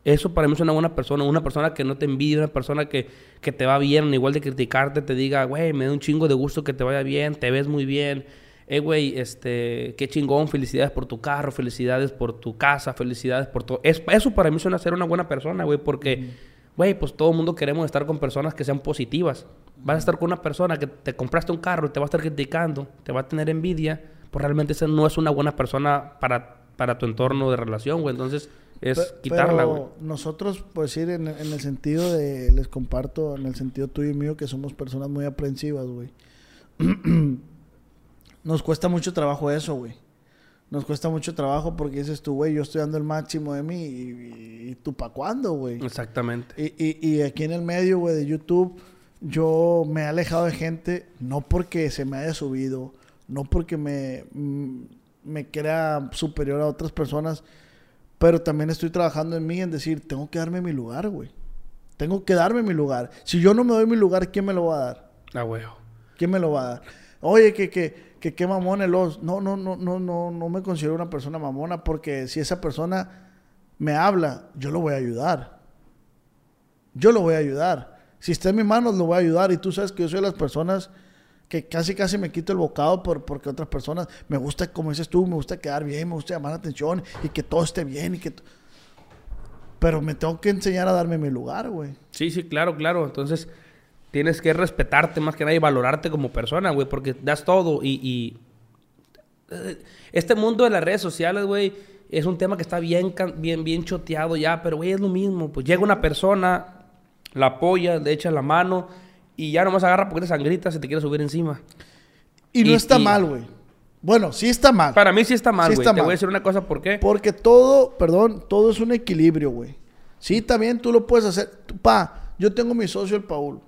Eso para mí es una buena persona, una persona que no te envidia, una persona que, que te va bien, igual de criticarte, te diga, güey, me da un chingo de gusto que te vaya bien, te ves muy bien. Eh, güey, este, qué chingón, felicidades por tu carro, felicidades por tu casa, felicidades por todo. Es, eso para mí suena ser una buena persona, güey, porque, güey, pues todo el mundo queremos estar con personas que sean positivas. Vas a estar con una persona que te compraste un carro y te va a estar criticando, te va a tener envidia, pues realmente esa no es una buena persona para, para tu entorno de relación, güey. Entonces, es quitarla, güey. nosotros, pues decir, en, en el sentido de, les comparto, en el sentido tuyo y mío, que somos personas muy aprensivas, güey. [CLEARS THROAT] Nos cuesta mucho trabajo eso, güey. Nos cuesta mucho trabajo porque dices tú, güey, yo estoy dando el máximo de mí y, y- y tú pa' cuándo, güey. Exactamente. Y, y, y aquí en el medio, güey, de YouTube, yo me he alejado de gente, no porque se me haya subido, no porque me, mm, me crea superior a otras personas, pero también estoy trabajando en mí en decir, tengo que darme mi lugar, güey. Tengo que darme mi lugar. Si yo no me doy mi lugar, ¿quién me lo va a dar? Ah, güey. ¿Quién me lo va a dar? Oye, que, que, que qué mamón el os. No, no, no, no, no, no me considero una persona mamona porque si esa persona me habla, yo lo voy a ayudar. Yo lo voy a ayudar. Si está en mis manos, lo voy a ayudar. Y tú sabes que yo soy de las personas que casi, casi me quito el bocado por, porque otras personas me gusta, como dices tú, me gusta quedar bien, me gusta llamar la atención y que todo esté bien y que... Pero me tengo que enseñar a darme mi lugar, güey. Sí, sí, claro, claro. Entonces, tienes que respetarte más que nada y valorarte como persona, güey, porque das todo y... y- eh, Este mundo de las redes sociales, güey, es un tema que está bien, bien, bien choteado ya, pero, güey, es lo mismo. Pues llega una persona, la apoya, le echa la mano y ya nomás agarra porque te sangrita, se te quiere subir encima. Y no Y- está y- mal, güey. Bueno, sí está mal. Para mí sí está mal, güey. te voy a decir una cosa, ¿por qué? Porque todo, perdón, todo es un equilibrio, güey. Sí, también tú lo puedes hacer. Pa, yo tengo mi socio, el Paul.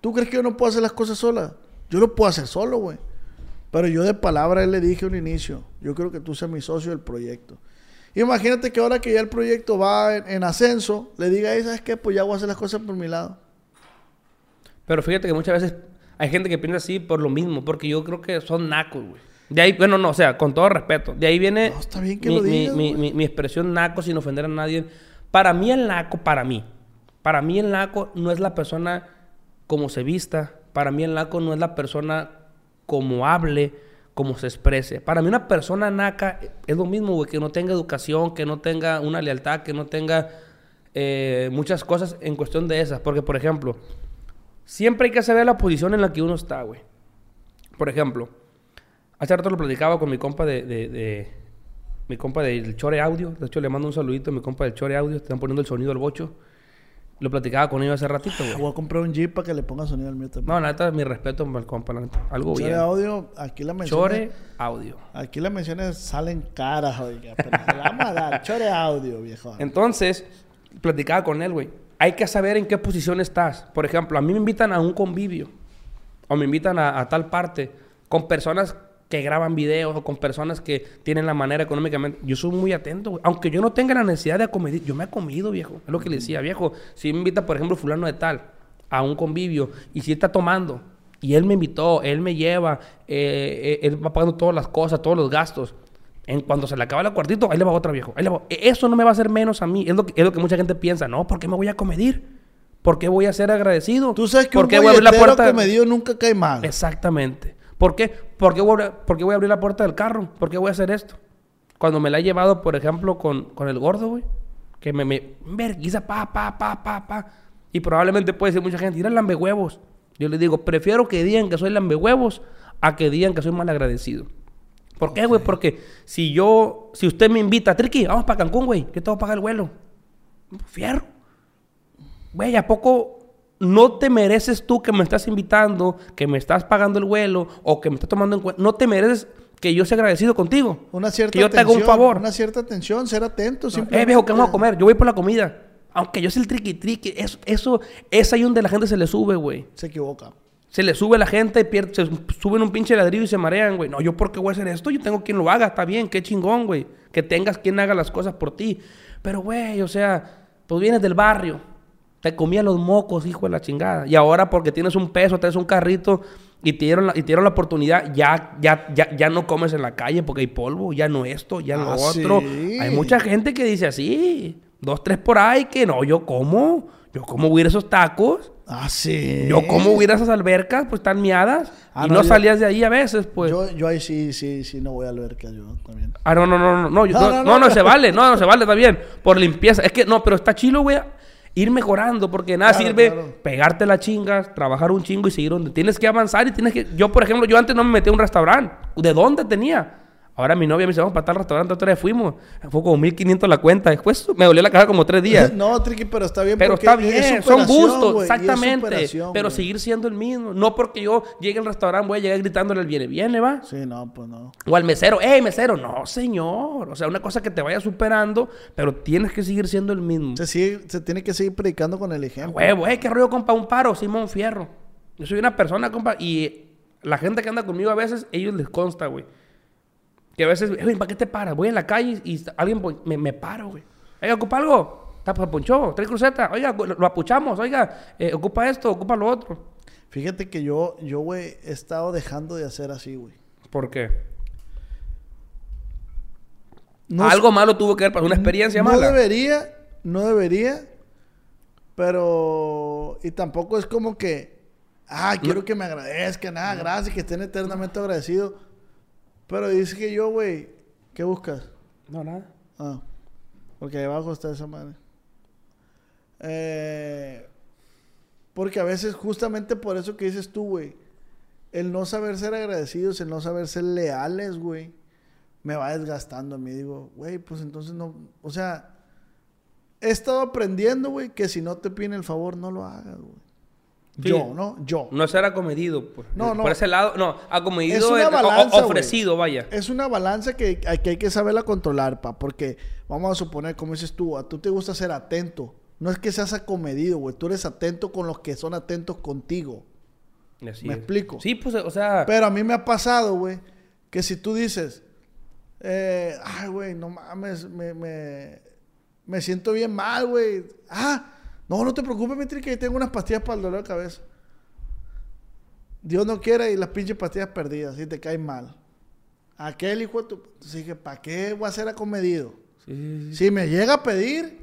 ¿Tú crees que yo no puedo hacer las cosas sola? Yo lo puedo hacer solo, güey. Pero yo de palabra él le dije un inicio. Yo creo que tú seas mi socio del proyecto. Imagínate que ahora que ya el proyecto va en, en ascenso, le diga, "Ey, ¿sabes qué? Pues ya voy a hacer las cosas por mi lado. Pero fíjate que muchas veces hay gente que piensa así por lo mismo, porque yo creo que son nacos, güey. De ahí, bueno, no, o sea, con todo respeto. De ahí viene No, está bien que mi, lo mi- digas, mi- güey. mi- mi expresión naco sin ofender a nadie. Para mí el naco, para mí, para mí el naco no es la persona como se vista. Para mí el naco no es la persona como hable, como se exprese. Para mí una persona naca es lo mismo, güey, que no tenga educación, que no tenga una lealtad, que no tenga eh, muchas cosas en cuestión de esas. Porque, por ejemplo, siempre hay que saber la posición en la que uno está, güey. Por ejemplo, hace rato lo platicaba con mi compa de- de- mi compa del Chore Audio. De hecho, le mando un saludito a mi compa del Chore Audio. Están poniendo el sonido al bocho. Lo platicaba con ellos hace ratito, güey. Voy a comprar un Jeep para que le ponga sonido al mío también. No, la neta, mi respeto al compa, la neta. Algo Chore bien. audio, aquí la mencioné. Chore Audio. Aquí las menciones salen caras, oiga. Pero se la vamos a dar. [LAUGHS] Chore audio, viejo. Entonces, platicaba con él, güey. Hay que saber en qué posición estás. Por ejemplo, a mí me invitan a un convivio. O me invitan a, a tal parte. Con personas que graban videos o con personas que tienen la manera económicamente. Yo soy muy atento, güey. Aunque yo no tenga la necesidad de acomedir. Yo me he comido, viejo. Es lo que le decía, viejo. Si me invita, por ejemplo, fulano de tal a un convivio y si está tomando y él me invitó, él me lleva, eh, eh, él va pagando todas las cosas, todos los gastos. En cuando se le acaba el cuartito, ahí le va otro viejo. ahí le va- E- Eso no me va a hacer menos a mí. Es lo que, es lo que mucha gente piensa. No, ¿por qué me voy a comedir? ¿Por qué voy a ser agradecido? Tú sabes que ¿Por un qué voy a abrir la puerta? comedido nunca cae mal. Exactamente. ¿Por qué? ¿Por qué, voy a, por qué voy a abrir la puerta del carro? ¿Por qué voy a hacer esto? Cuando me la he llevado, por ejemplo, con, con el gordo, güey. Que me, me verguiza, pa, pa, pa, pa, pa. Y probablemente puede decir mucha gente, mira lambehuevos. Yo le digo, prefiero que digan que soy lambehuevos a que digan que soy mal agradecido. ¿Por qué, güey? Porque si yo, si usted me invita, Triqui, vamos para Cancún, güey, que te voy a pagar el vuelo. Fierro. Güey, ¿a poco no te mereces tú que me estás invitando, que me estás pagando el vuelo o que me estás tomando en cuenta? No te mereces que yo sea agradecido contigo. Una cierta Que yo te haga un favor. Una cierta atención, ser atento. Eh, viejo, ¿qué vamos a comer? Yo voy por la comida. Aunque yo sea el triqui triqui, eso, eso es ahí donde la gente se le sube, güey. Se equivoca. Se le sube la gente, pierde, se suben un pinche ladrillo y se marean, güey. No, yo por qué voy a hacer esto, yo tengo quien lo haga, está bien, qué chingón, güey. Que tengas quien haga las cosas por ti. Pero, güey, o sea, pues vienes del barrio, te comías los mocos, hijo de la chingada. Y ahora porque tienes un peso, traes un carrito y te dieron la, y te dieron la oportunidad, ya, ya, ya, ya no comes en la calle porque hay polvo, ya no esto, ya no Ah, otro. sí. Hay mucha gente que dice así, dos, tres por ahí, que no, yo como, yo como voy a ir a esos tacos. Ah, sí. Yo como hubiera esas albercas, pues están miadas. Ah, y no, no, yo- salías de ahí a veces, pues. Yo, yo ahí sí, sí, sí, no voy a alberca yo también. Ah, no, no, no, no, no, yo- No, no, no, no, no. no, se vale, no, no se vale, está bien. Por limpieza. Es que, no, pero está chilo, güey, ir mejorando, porque nada Claro, sirve claro. pegarte las chingas, trabajar un chingo y seguir donde tienes que avanzar y tienes que. Yo, por ejemplo, yo antes no me metí a un restaurante. ¿De dónde tenía? Ahora mi novia me dice, vamos para tal restaurante, otra vez fuimos. Fue como 1500 la cuenta. Después me dolió la caja como tres días. [LAUGHS] No, Triqui, pero está bien. Pero porque está es bien, son superación, gustos, es exactamente. Pero seguir siendo el mismo. No porque yo llegue al restaurante voy a llegar gritándole al viene, viene, va. Sí, no, pues no. O al mesero, ¡hey, mesero! No, señor. O sea, una cosa que te vaya superando, pero tienes que seguir siendo el mismo. Se, sigue, se tiene que seguir predicando con el ejemplo. Huevo, ¡eh, qué rollo, compa! Un paro, Simón Fierro. Yo soy una persona, compa, y la gente que anda conmigo a veces, ellos les consta, güey. Que a veces, güey, ¿para qué te paras? Voy en la calle y alguien me, me paro, güey. Oiga, ¿ocupa algo? Está pues ponchó, trae cruceta. Oiga, lo, lo apuchamos. Oiga, eh, ocupa esto, ocupa lo otro. Fíjate que yo, yo, güey, he estado dejando de hacer así, güey. ¿Por qué? No Algo malo tuvo que ver para una experiencia no mala. debería, no debería, pero... Y tampoco es como que, ah, quiero que me agradezcan, ah, gracias, que estén eternamente agradecidos. Pero dice que yo, güey, ¿qué buscas? No, nada. Ah, porque ahí abajo está esa madre. Eh, porque a veces, justamente por eso que dices tú, güey, el no saber ser agradecidos, el no saber ser leales, güey, me va desgastando a mí. Digo, güey, pues entonces no, o sea, he estado aprendiendo, güey, que si no te piden el favor, no lo hagas, güey. Sí. Yo, ¿no? Yo. No ser acomedido, pues. No, no. Por ese lado, no, acomedido Es una balanza, ofrecido, vaya. Es una balanza que hay, que hay que saberla controlar, pa. Porque vamos a suponer, como dices tú, a tú te gusta ser atento. No es que seas acomedido, güey. Tú eres atento con los que son atentos contigo. Así ¿Me es. explico? Sí, pues, o sea, Pero a mí me ha pasado, güey, que si tú dices, eh, ay, güey, no mames, me, me, me siento bien mal, güey. Ah, no, no te preocupes, Mitri, que tengo unas pastillas para el dolor de cabeza. Dios no quiera y las pinches pastillas perdidas, y te caen mal. Aquel hijo de tu... Entonces dije, ¿para qué voy a ser acomedido? sí, sí, sí. Si me llega a pedir,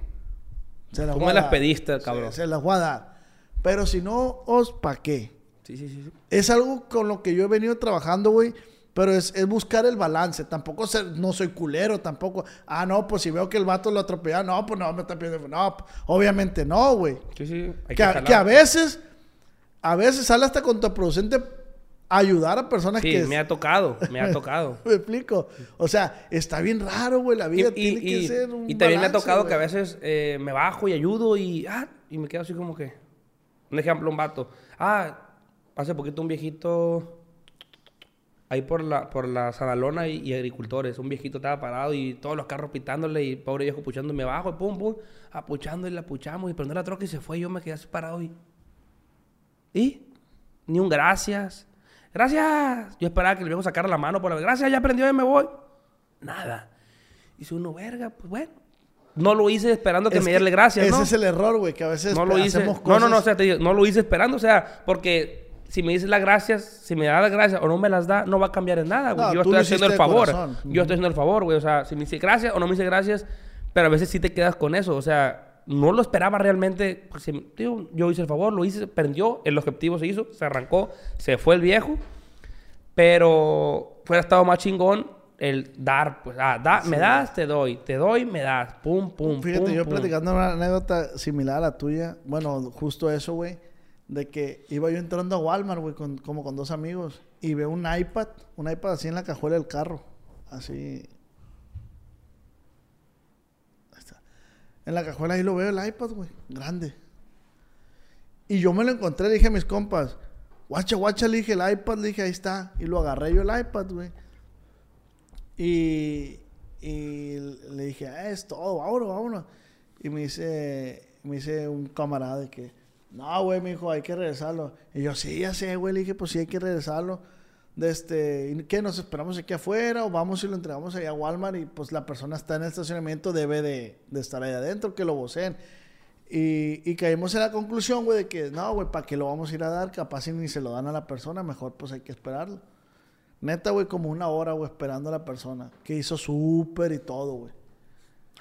se las voy me a las dar. pediste, cabrón. se las voy a dar. Pero si no, os, ¿para qué? Sí, sí, sí. Es algo con lo que yo he venido trabajando, güey. Pero es, es buscar el balance. Tampoco ser, no soy culero, tampoco. Ah, no, pues si veo que el vato lo atropella, no, pues no, me está pidiendo. No, obviamente no, güey. Sí, sí. Hay Que, a- jalar. que a veces, a veces sale hasta contraproducente ayudar a personas Sí, que. me ha tocado, [LAUGHS] me ha tocado. [LAUGHS] ¿Me explico? O sea, está bien raro, güey. La vida y- tiene que y- ser un y también me ha tocado que a veces eh, me bajo y ayudo y, ah, y me quedo así como que... Un ejemplo, un vato. Ah, hace poquito un viejito ahí por la, por la Sadalona y, y agricultores. Un viejito estaba parado y todos los carros pitándole y pobre viejo puchando. Y me bajo y pum, pum, apuchando y la puchamos y prendí la troca y se fue. Y yo me quedé así parado y... ¿Y? Ni un gracias. Gracias. Yo esperaba que el viejo sacara la mano por la... Gracias, ya aprendió y me voy. Nada. Dice uno, verga, pues bueno. No lo hice esperando que Es me diera gracias, Ese ¿no? es el error, güey, que a veces no lo hice. hacemos No, cosas. no, no, o sea, te digo, no lo hice esperando, o sea, porque si me dices las gracias, si me da las gracias o no me las da, no va a cambiar en nada, güey. No, Yo estoy haciendo el favor. corazón. Yo estoy haciendo el favor, güey. O sea, si me dice gracias o no me dice gracias, pero a veces sí te quedas con eso. O sea, no lo esperaba realmente. pues, si- digo, yo hice el favor, lo hice, prendió, el objetivo se hizo, se arrancó, se fue el viejo. Pero fuera estado más chingón el dar, pues, ah, da, me das, te doy, te doy, me das, pum, pum, Fíjate, pum, yo pum. platicando una anécdota similar a la tuya, bueno, justo eso, güey, de que iba yo entrando a Walmart, güey, con, como con dos amigos, y veo un iPad, un iPad así en la cajuela del carro, así. En la cajuela ahí lo veo el iPad, güey, grande. Y yo me lo encontré, le dije a mis compas, guacha, guacha, le dije el iPad, le dije, ahí está. Y lo agarré yo el iPad, güey. Y, y le dije, ah, es todo, vámonos, vámonos. Y me dice, me dice un camarada que, no, güey, me dijo, hay que regresarlo. Y yo, sí, ya sé, güey, le dije, pues sí, hay que regresarlo. De este, ¿y ¿qué? ¿Nos esperamos aquí afuera o vamos y lo entregamos allá a Walmart? Y pues la persona está en el estacionamiento, debe de, de estar ahí adentro, que lo voceen. Y, y caímos en la conclusión, güey, de que no, güey, ¿para qué lo vamos a ir a dar? Capaz si ni se lo dan a la persona, mejor pues hay que esperarlo. Neta, güey, como una hora, güey, esperando a la persona. Que hizo súper y todo, güey.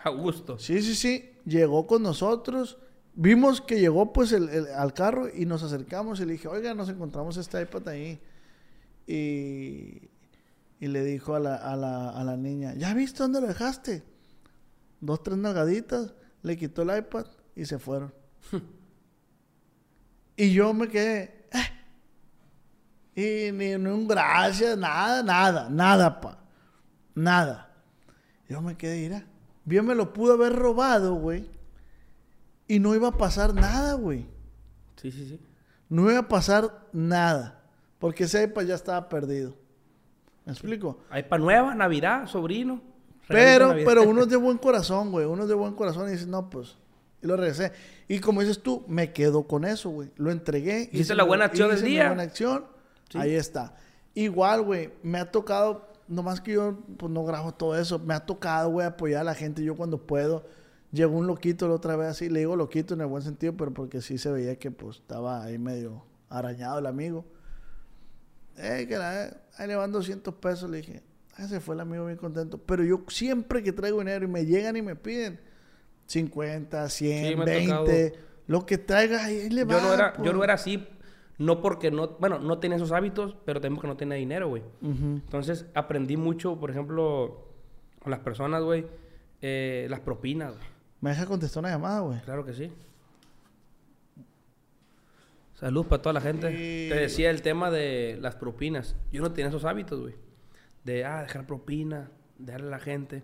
A gusto. Sí, sí, sí. Llegó con nosotros. Vimos que llegó, pues, el, al carro y nos acercamos y le dije, oiga, nos encontramos este iPad ahí. Y, y le dijo a la, a, la, a la niña, ¿ya viste dónde lo dejaste? Dos, tres nalgaditas. Le quitó el iPad y se fueron. [LAUGHS] y yo me quedé, "Eh". Y ni, ni un gracias, nada, nada, nada, pa. Nada. Yo me quedé, mira. Bien me lo pudo haber robado, güey. Y no iba a pasar nada, güey. Sí, sí, sí. No iba a pasar nada. Porque ese iPad ya estaba perdido. ¿Me explico? Hay nueva, Navidad, sobrino. Pero, Navidad. pero uno es de [LAUGHS] buen corazón, güey. Uno es de buen corazón y dice, no, pues. Y lo regresé. Y como dices tú, me quedo con eso, güey. Lo entregué. Hiciste hice la buena acción del hice día. buena acción. Sí. Ahí está. Igual, güey. Me ha tocado, nomás que yo pues no grabo todo eso. Me ha tocado, güey, apoyar a la gente. Yo cuando puedo. Llegó un loquito la otra vez así. Le digo loquito en el buen sentido, pero porque sí se veía que pues estaba ahí medio arañado el amigo. Eh, que la, ahí le van 200 pesos. Le dije, ah, ese fue el amigo bien contento. Pero yo siempre que traigo dinero y me llegan y me piden 50, 100, Sí, me ha 20, lo que traiga, ahí le va. yo, no era, pues. yo no era así, no porque no, bueno, no tenía esos hábitos, pero también porque no tenía dinero, güey. Entonces aprendí mucho, por ejemplo, con las personas, güey, eh, las propinas, güey. Me deja contestar una llamada, güey. Claro que sí. Salud para toda la gente. Sí. Te decía el tema de las propinas. Yo no tenía esos hábitos, güey. De, ah, dejar propina, de darle a la gente.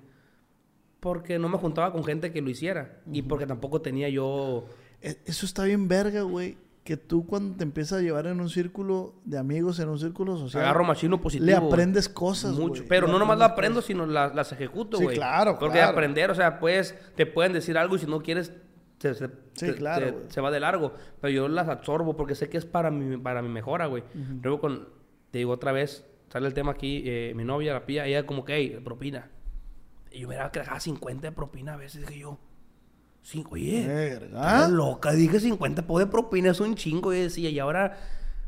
Porque no me juntaba con gente que lo hiciera. Y porque tampoco tenía yo... E- Eso está bien verga, güey. Que tú cuando te empiezas a llevar en un círculo de amigos, en un círculo social, agarro machino positivo. le aprendes cosas, Mucho. Pero Le no nomás lo aprendes aprendo, cosas. sino la- las ejecuto, Sí, güey. claro, Porque claro. aprender, o sea, pues, te pueden decir algo y si no quieres, se, se- Sí, claro, se va de largo. Pero yo las absorbo porque sé que es para mi, para mi mejora, güey. Luego con, te digo otra vez, sale el tema aquí, eh, mi novia, la pía, ella como que, hey, propina. Y yo miraba que dejaba 50 de propina a veces, dije yo. Cinco, oye, loca, dije 50 pues, de propina, es un chingo, y decía, y ahora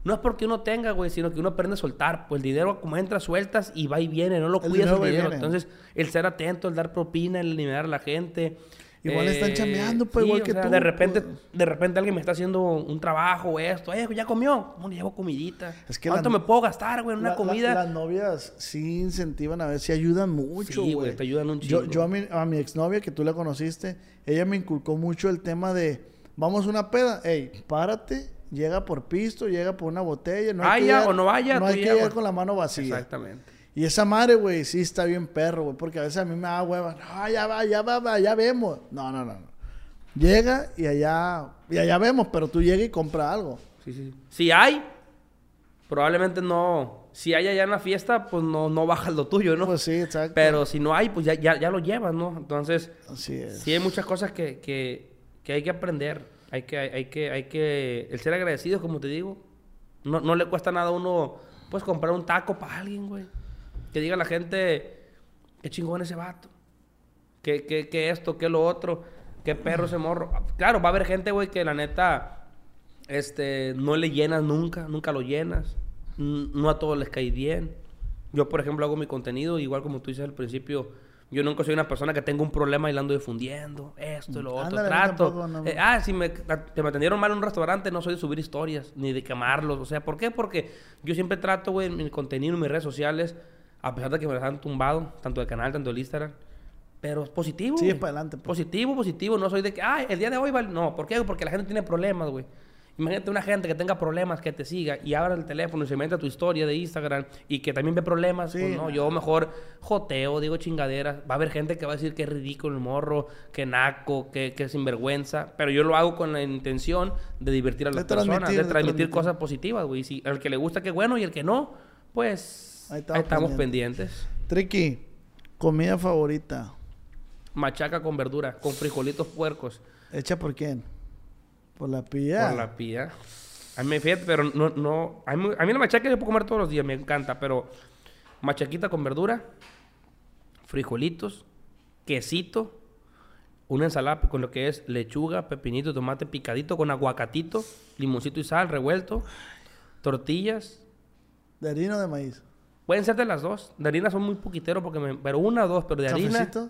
no es porque uno tenga, güey, sino que uno aprende a soltar, pues el dinero como entra, sueltas y va y viene, no lo El cuidas dinero el dinero. viene. Entonces, el ser atento, el dar propina, el eliminar a la gente. Igual están chambeando, pues, sí, igual que sea, tú, De repente, pues. de repente alguien me está haciendo un trabajo o esto, eh, ya comió, ¿cómo le llevo comidita? Es que ¿Cuánto la- me puedo gastar, güey, en una La- la- comida? las novias sí incentivan a ver, sí ayudan mucho, Sí, güey. te ayudan un Yo, chingo. yo a mi, a mi exnovia, que tú la conociste, ella me inculcó mucho el tema de, vamos a una peda, ey, párate, llega por pisto, llega por una botella, no hay que Vaya llegar- o no vaya, no hay que llegar con la mano vacía. Exactamente. Y esa madre, güey, sí está bien perro, güey, porque a veces a mí me da hueva, no, ya va, ya va, va, ya vemos. No, no, no, no. Llega y allá, y allá vemos, pero tú llegas y compra algo. Sí, sí. Si hay, probablemente no. Si hay allá en la fiesta, pues no, no bajas lo tuyo, ¿no? Pues sí, exacto. Pero si no hay, pues ya, ya, ya lo llevas, ¿no? Entonces, Así es. sí hay muchas cosas que, que, que hay que aprender. Hay que, hay que, hay que, el ser agradecido, como te digo. No, no le cuesta nada a uno, pues, comprar un taco para alguien, güey. Que diga la gente, qué chingón ese vato. Que, que, que esto, que lo otro. Qué perro ese morro. Claro, va a haber gente, güey, que la neta, este, no le llenas nunca, nunca lo llenas. No a todos les cae bien. Yo, por ejemplo, hago mi contenido, igual como tú dices al principio, yo nunca soy una persona que tenga un problema y la ando difundiendo, esto y lo otro, Ándale, trato. tampoco, no. Eh, ah, si me, te me atendieron mal en un restaurante, no soy de subir historias, ni de quemarlos. O sea, ¿por qué? Porque yo siempre trato, güey, en mi contenido, en mis redes sociales, A pesar de que me las han tumbado, tanto el canal, tanto el Instagram. Pero es positivo. Sigue güey. para adelante, pues. Positivo, positivo. No soy de que, ay, el día de hoy vale. No, ¿por qué? Porque la gente tiene problemas, güey. Imagínate una gente que tenga problemas, que te siga y abra el teléfono y se meta a tu historia de Instagram y que también ve problemas. Sí, pues no, yo mejor joteo, digo chingaderas. Va a haber gente que va a decir que es ridículo el morro, que naco, que, que sinvergüenza. Pero yo lo hago con la intención de divertir a De las personas, transmitir, de de transmitir transmitir. cosas positivas, güey. Si al que le gusta, qué bueno, y el que no, pues Ahí ahí estamos estamos, pendientes. Triqui, comida favorita. Machaca con verdura, con frijolitos puercos. ¿Hecha por quién? Por la pilla. Por la pía. A mí me fíjate, pero no, no. A mí, a mí la machaca yo puedo comer todos los días, me encanta, pero machaquita con verdura, frijolitos, quesito, una ensalada con lo que es lechuga, pepinito, tomate picadito con aguacatito, limoncito y sal revuelto, tortillas. ¿De harina o de maíz? Pueden ser de las dos. De harina son muy poquiteros porque me, pero una o dos, pero de harina. ¿Cafecito?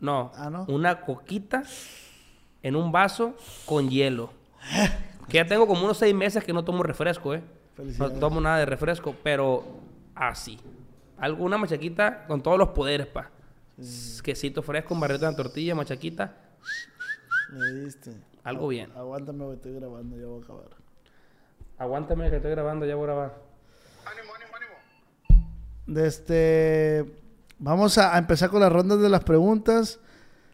No, Ah, ¿no? Una coquita en un vaso con hielo. [LAUGHS] que ya tengo como unos seis meses que no tomo refresco, ¿eh? No tomo nada de refresco, pero así. Alguna machaquita con todos los poderes, pa. Quesito fresco, un barrito de tortilla, machaquita. Me diste. Algo bien. Aguántame, güey, estoy grabando, ya voy a acabar. Aguántame que estoy grabando, ya voy a grabar. De este, vamos a, a empezar con las rondas de las preguntas.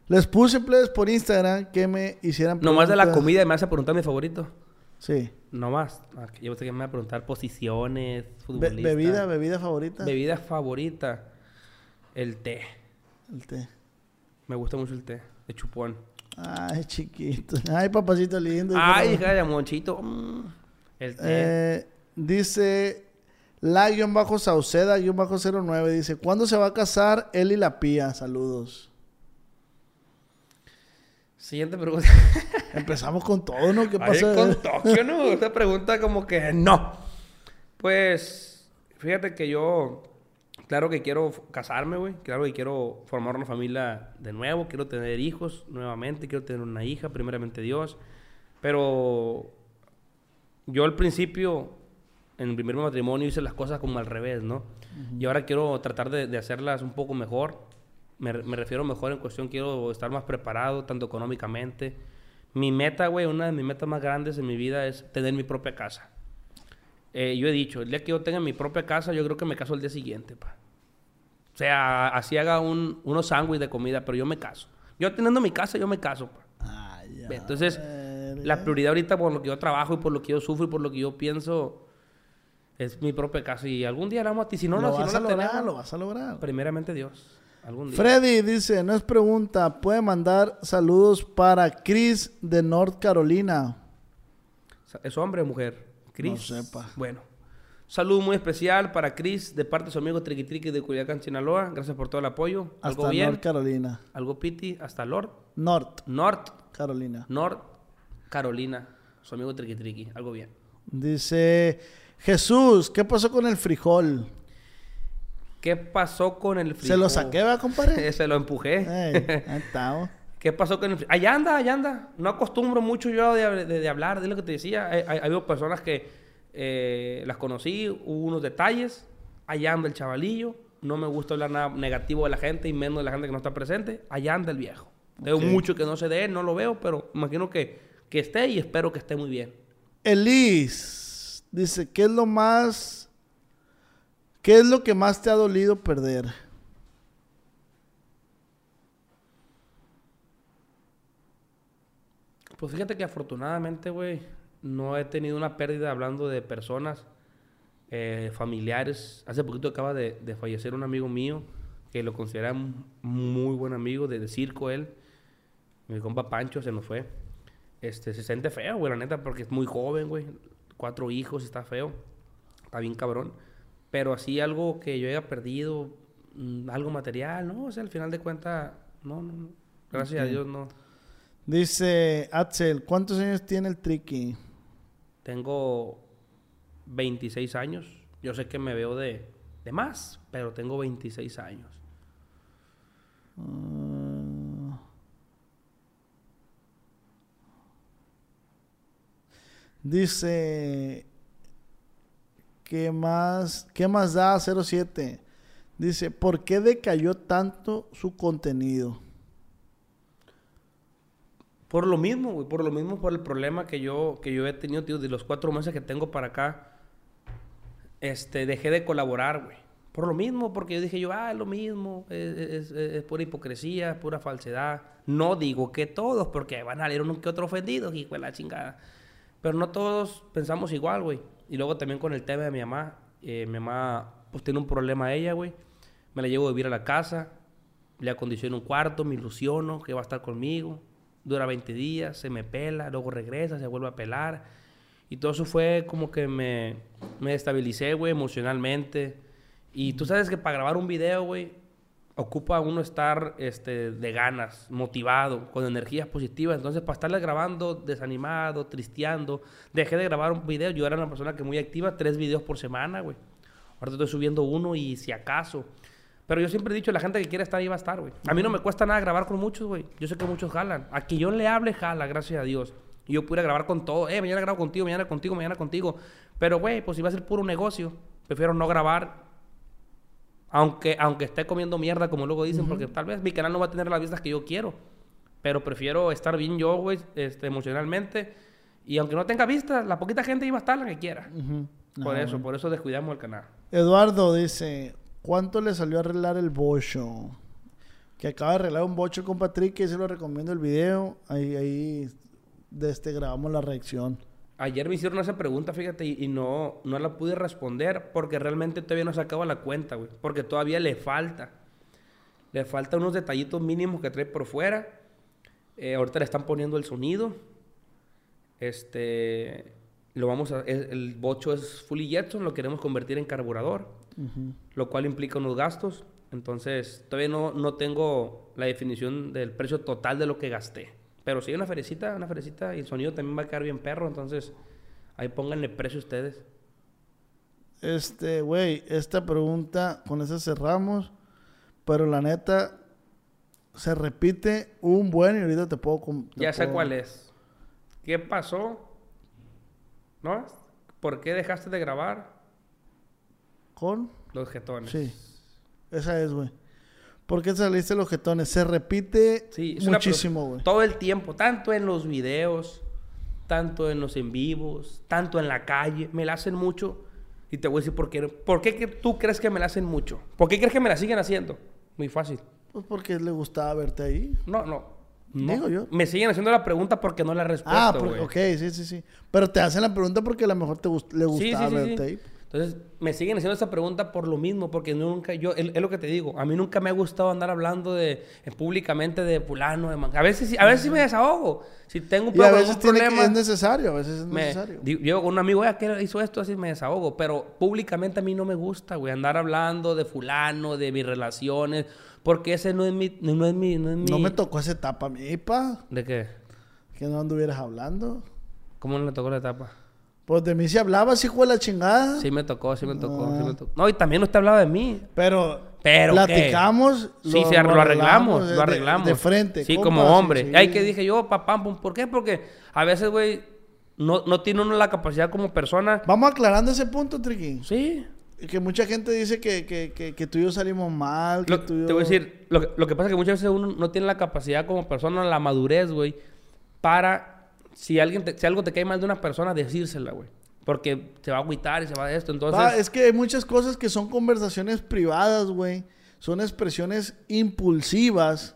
Les puse plebes por Instagram que me hicieran Nomás de la preguntas. comida me vas a preguntar mi favorito. Sí. Nomás. Ah, Yo pensé que me iba a preguntar posiciones, Be- futbolistas. bebida, bebida favorita. Bebida favorita. El té. El té. Me gusta mucho el té. De chupón. Ay, chiquito. Ay, papacito lindo. Ay, hija de monchito. Mm. El té. Eh, dice la guion bajo Sauceda guion bajo 09 dice ¿Cuándo se va a casar él y la pía? Saludos. Siguiente pregunta. [LAUGHS] Empezamos con todo, ¿no? ¿Qué pasa? con Tokio, ¿no? Esta pregunta como que no. Pues, fíjate que yo, claro que quiero casarme, güey. Claro que quiero formar una familia de nuevo. Quiero tener hijos nuevamente. Quiero tener una hija, primeramente Dios. Pero yo al principio, en mi primer matrimonio, hice las cosas como al revés, ¿no? Y ahora quiero tratar de, de hacerlas un poco mejor. Me, me refiero mejor en cuestión, quiero estar más preparado, tanto económicamente. Mi meta, güey, una de mis metas más grandes en mi vida es tener mi propia casa. Eh, yo he dicho, el día que yo tenga mi propia casa, yo creo que me caso el día siguiente, pa. O sea, así haga un, unos sándwiches de comida, pero yo me caso. Yo teniendo mi casa, yo me caso, pa. Ay, ya, Entonces, la prioridad ahorita por lo que yo trabajo y por lo que yo sufro y por lo que yo pienso es mi propia casa. Y algún día la vamos a ti. Si no, lo no, si vas no a la lograr, tenemos, lo vas a lograr. primeramente Dios. Algún día. Freddy dice, no es pregunta, puede mandar saludos para Chris de North Carolina. ¿Es hombre o mujer? Chris. No sepa. Bueno. Saludo muy especial para Chris de parte de su amigo Triqui Triqui de Culiacán, Sinaloa. Gracias por todo el apoyo. Algo Hasta bien. North Carolina. Algo piti. Hasta Lord. North North. Carolina. North Carolina. Su amigo Triqui Triqui. Algo bien. Dice, Jesús, ¿qué pasó con el frijol? ¿Qué pasó con el frijol? ¿Se lo saqué, va, compadre? [LAUGHS] Se lo empujé. Ahí [LAUGHS] estamos. ¿Qué pasó con el fri- Allá anda, allá anda. No acostumbro mucho yo de, de- de hablar de lo que te decía. Hay, hay- hay personas que eh, las conocí, hubo unos detalles. Allá anda el chavalillo. No me gusta hablar nada negativo de la gente y menos de la gente que no está presente. Allá anda el viejo. Tengo Ok. mucho que no sé de él, no lo veo, pero imagino que, que esté y espero que esté muy bien. Elis dice, ¿qué es lo más... ¿Qué es lo que más te ha dolido perder? Pues fíjate que afortunadamente, güey, no he tenido una pérdida hablando de personas eh, familiares. Hace poquito acaba de, de fallecer un amigo mío que lo considera un muy buen amigo de, de circo él. Mi compa Pancho se nos fue. Este, se siente feo, güey, la neta, porque es muy joven, güey. Cuatro hijos, está feo. Está bien cabrón. Pero así algo que yo haya perdido, mm, algo material, ¿no? O sea, al final de cuentas, no, no, no. Gracias a Dios, no. Dice Axel, ¿cuántos años tiene el Tricky? Tengo 26 años. Yo sé que me veo de, de más, pero tengo 26 años. Ah. Dice, ¿qué más, ¿qué más da 07? Dice, ¿por qué decayó tanto su contenido? Por lo mismo, güey. Por lo mismo, por el problema que yo, que yo he tenido, tío, de los cuatro meses que tengo para acá. Este, dejé de colaborar, güey. Por lo mismo, porque yo dije yo, ah, es lo mismo, es, es- es- pura hipocresía, es pura falsedad. No digo que todos, porque van a leer uno que otro ofendido, hijo de la chingada. Pero no todos pensamos igual, güey. Y luego también con el tema de mi mamá. eh, mi mamá, pues tiene un problema ella, güey. Me la llevo a vivir a la casa, le acondiciono un cuarto, me ilusiono que va a estar conmigo. Dura 20 días, se me pela, luego regresa, se vuelve a pelar. Y todo eso fue como que me, me estabilicé, güey, emocionalmente. Y tú sabes que para grabar un video, güey, ocupa uno estar este, de ganas, motivado, con energías positivas. Entonces, para estarle grabando desanimado, tristeando, dejé de grabar un video. Yo era una persona que muy activa, tres videos por semana, güey. Ahora estoy subiendo uno y si acaso. Pero yo siempre he dicho, la gente que quiere estar ahí va a estar, güey. A mí no me cuesta nada grabar con muchos, güey. Yo sé que muchos jalan. A que yo le hable, jala, gracias a Dios. Y yo pudiera grabar con todo. Eh, mañana grabo contigo, mañana contigo, mañana contigo. Pero, güey, pues si va a ser puro negocio, prefiero no grabar. Aunque, aunque esté comiendo mierda, como luego dicen, porque tal vez mi canal no va a tener las vistas que yo quiero. Pero prefiero estar bien yo, güey, este, emocionalmente. Y aunque no tenga vistas, la poquita gente iba a estar la que quiera. Por Ah, eso, bueno. por eso descuidamos el canal. Eduardo dice, ¿cuánto le salió a arreglar el bocho? Que acaba de arreglar un bocho con Patrick, y se lo recomiendo el video. Ahí, ahí, de este, grabamos la reacción. Ayer me hicieron esa pregunta, fíjate, y, y no, no la pude responder porque realmente todavía no se acaba la cuenta, güey. Porque todavía le falta. Le falta unos detallitos mínimos que trae por fuera. Eh, ahorita le están poniendo el sonido. Este. Lo vamos a. es- el bocho es fully Jetson, lo queremos convertir en carburador. Lo cual implica unos gastos. Entonces, todavía no, no tengo la definición del precio total de lo que gasté. Pero sí, una ferecita, una ferecita. Y el sonido también va a quedar bien perro. Entonces, ahí pónganle precio ustedes. Este, güey, esta pregunta, con esa cerramos. Pero la neta, se repite un buen y ahorita te puedo... te Ya sé puedo- cuál es. ¿Qué pasó? ¿No? ¿Por qué dejaste de grabar ¿Con? los jetones? Sí. Esa es, güey. ¿Por qué saliste los jetones? Se repite Sí, muchísimo, güey. Todo el tiempo, tanto en los videos, tanto en los en vivos, tanto en la calle, me la hacen mucho. Y te voy a decir por qué. ¿Por qué tú crees que me la hacen mucho? ¿Por qué crees que me la siguen haciendo? Muy fácil. Pues porque le gustaba verte ahí. No, no. no. Digo yo. Me siguen haciendo la pregunta porque no la he respuesto, Ah, güey. ok, sí, sí, sí. Pero te hacen la pregunta porque a lo mejor te gust- le gustaba sí, sí, sí. verte ahí. Entonces, me siguen haciendo esta pregunta por lo mismo, porque nunca, yo, es, lo que te digo, a mí nunca me ha gustado andar hablando de, eh, públicamente de fulano, de man- A veces, sí- a veces sí me desahogo. Si tengo un, Y a pro- veces tiene que- problema, es necesario, a veces es necesario. con un amigo, "Oye, ¿qué hizo esto? Así me desahogo. Pero públicamente a mí no me gusta, güey, andar hablando de fulano, de mis relaciones, porque ese no es mi... No, es mi, no, es mi... No me tocó esa etapa a mí, pa. ¿De qué? Que no anduvieras hablando. ¿Cómo no le tocó la etapa? Pues de mí si hablabas, hijo de la chingada. Sí me tocó, sí me tocó, sí Ah. me tocó. No, y también usted hablaba de mí. Pero, Pero, platicamos. Sí, sí, lo arreglamos, de- lo arreglamos. De, frente. Sí, compa, como hombre. sí, Y ahí sí. que dije yo, papá, ¿por qué? Porque a veces, güey, no, no tiene uno la capacidad como persona. Vamos aclarando ese punto, Triqui. Sí. Que mucha gente dice que, que, que, que tú y yo salimos mal. Que Lo- tú y yo... Te voy a decir, lo, lo que pasa es que muchas veces uno no tiene la capacidad como persona, la madurez, güey, para, si alguien te- si algo te cae mal de una persona, decírsela, güey. Porque se va a agüitar y se va de esto. Entonces, es que hay muchas cosas que son conversaciones privadas, güey. Son expresiones impulsivas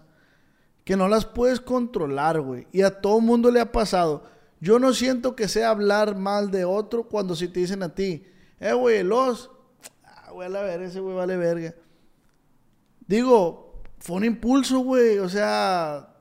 que no las puedes controlar, güey. Y a todo mundo le ha pasado. Yo no siento que sea hablar mal de otro cuando si te dicen a ti, eh, güey, los... Ah, güey, a la verga, ese güey vale verga. Digo, fue un impulso, güey. O sea,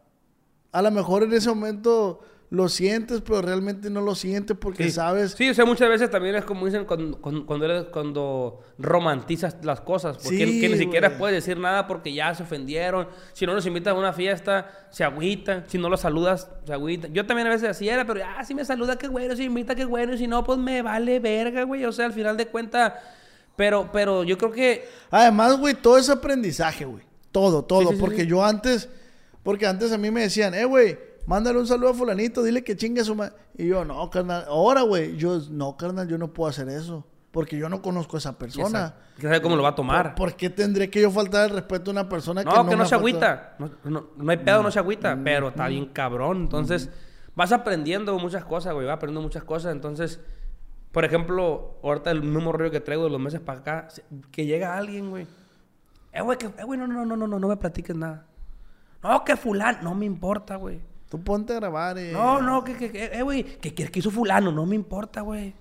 a lo mejor en ese momento lo sientes, pero realmente no lo sientes porque Sí. sabes... Sí, o sea, muchas veces también es como dicen cuando, cuando, cuando eres- cuando romantizas las cosas. Porque Sí, que ni siquiera puedes decir nada porque ya se ofendieron. Si no los invitas a una fiesta, se agüitan. Si no los saludas, se agüitan. Yo también a veces así era, pero ah, si me saluda, qué bueno. Si invita, qué bueno. Y si no, pues me vale verga, güey. O sea, al final de cuentas... Pero, pero yo creo que... Además, güey, todo es aprendizaje, güey. Todo, todo. Sí, porque yo antes, porque antes a mí me decían, eh, güey, mándale un saludo a fulanito, dile que chingue a su madre. Y yo, no, carnal. Ahora, güey, yo, no, carnal, yo no puedo hacer eso. porque yo no conozco a esa persona. ¿Quién sabe cómo lo va a tomar? ¿Por, por qué tendría que yo faltar el respeto a una persona No, que que no, no, me se agüita. No, no- no hay pedo, no se agüita. Mm. Pero está bien cabrón. Entonces, vas aprendiendo muchas cosas, güey. Vas aprendiendo muchas cosas. Entonces, por ejemplo, ahorita el mismo rollo que traigo de los meses para acá, que llega alguien, güey. Eh, güey, que, eh, güey, no, no, no, no, no, no me platiques nada. No, que fulano, no me importa, güey. Tú ponte a grabar. eh. No, no, que, que, que, eh, güey, que, que, que hizo fulano, no me importa, güey.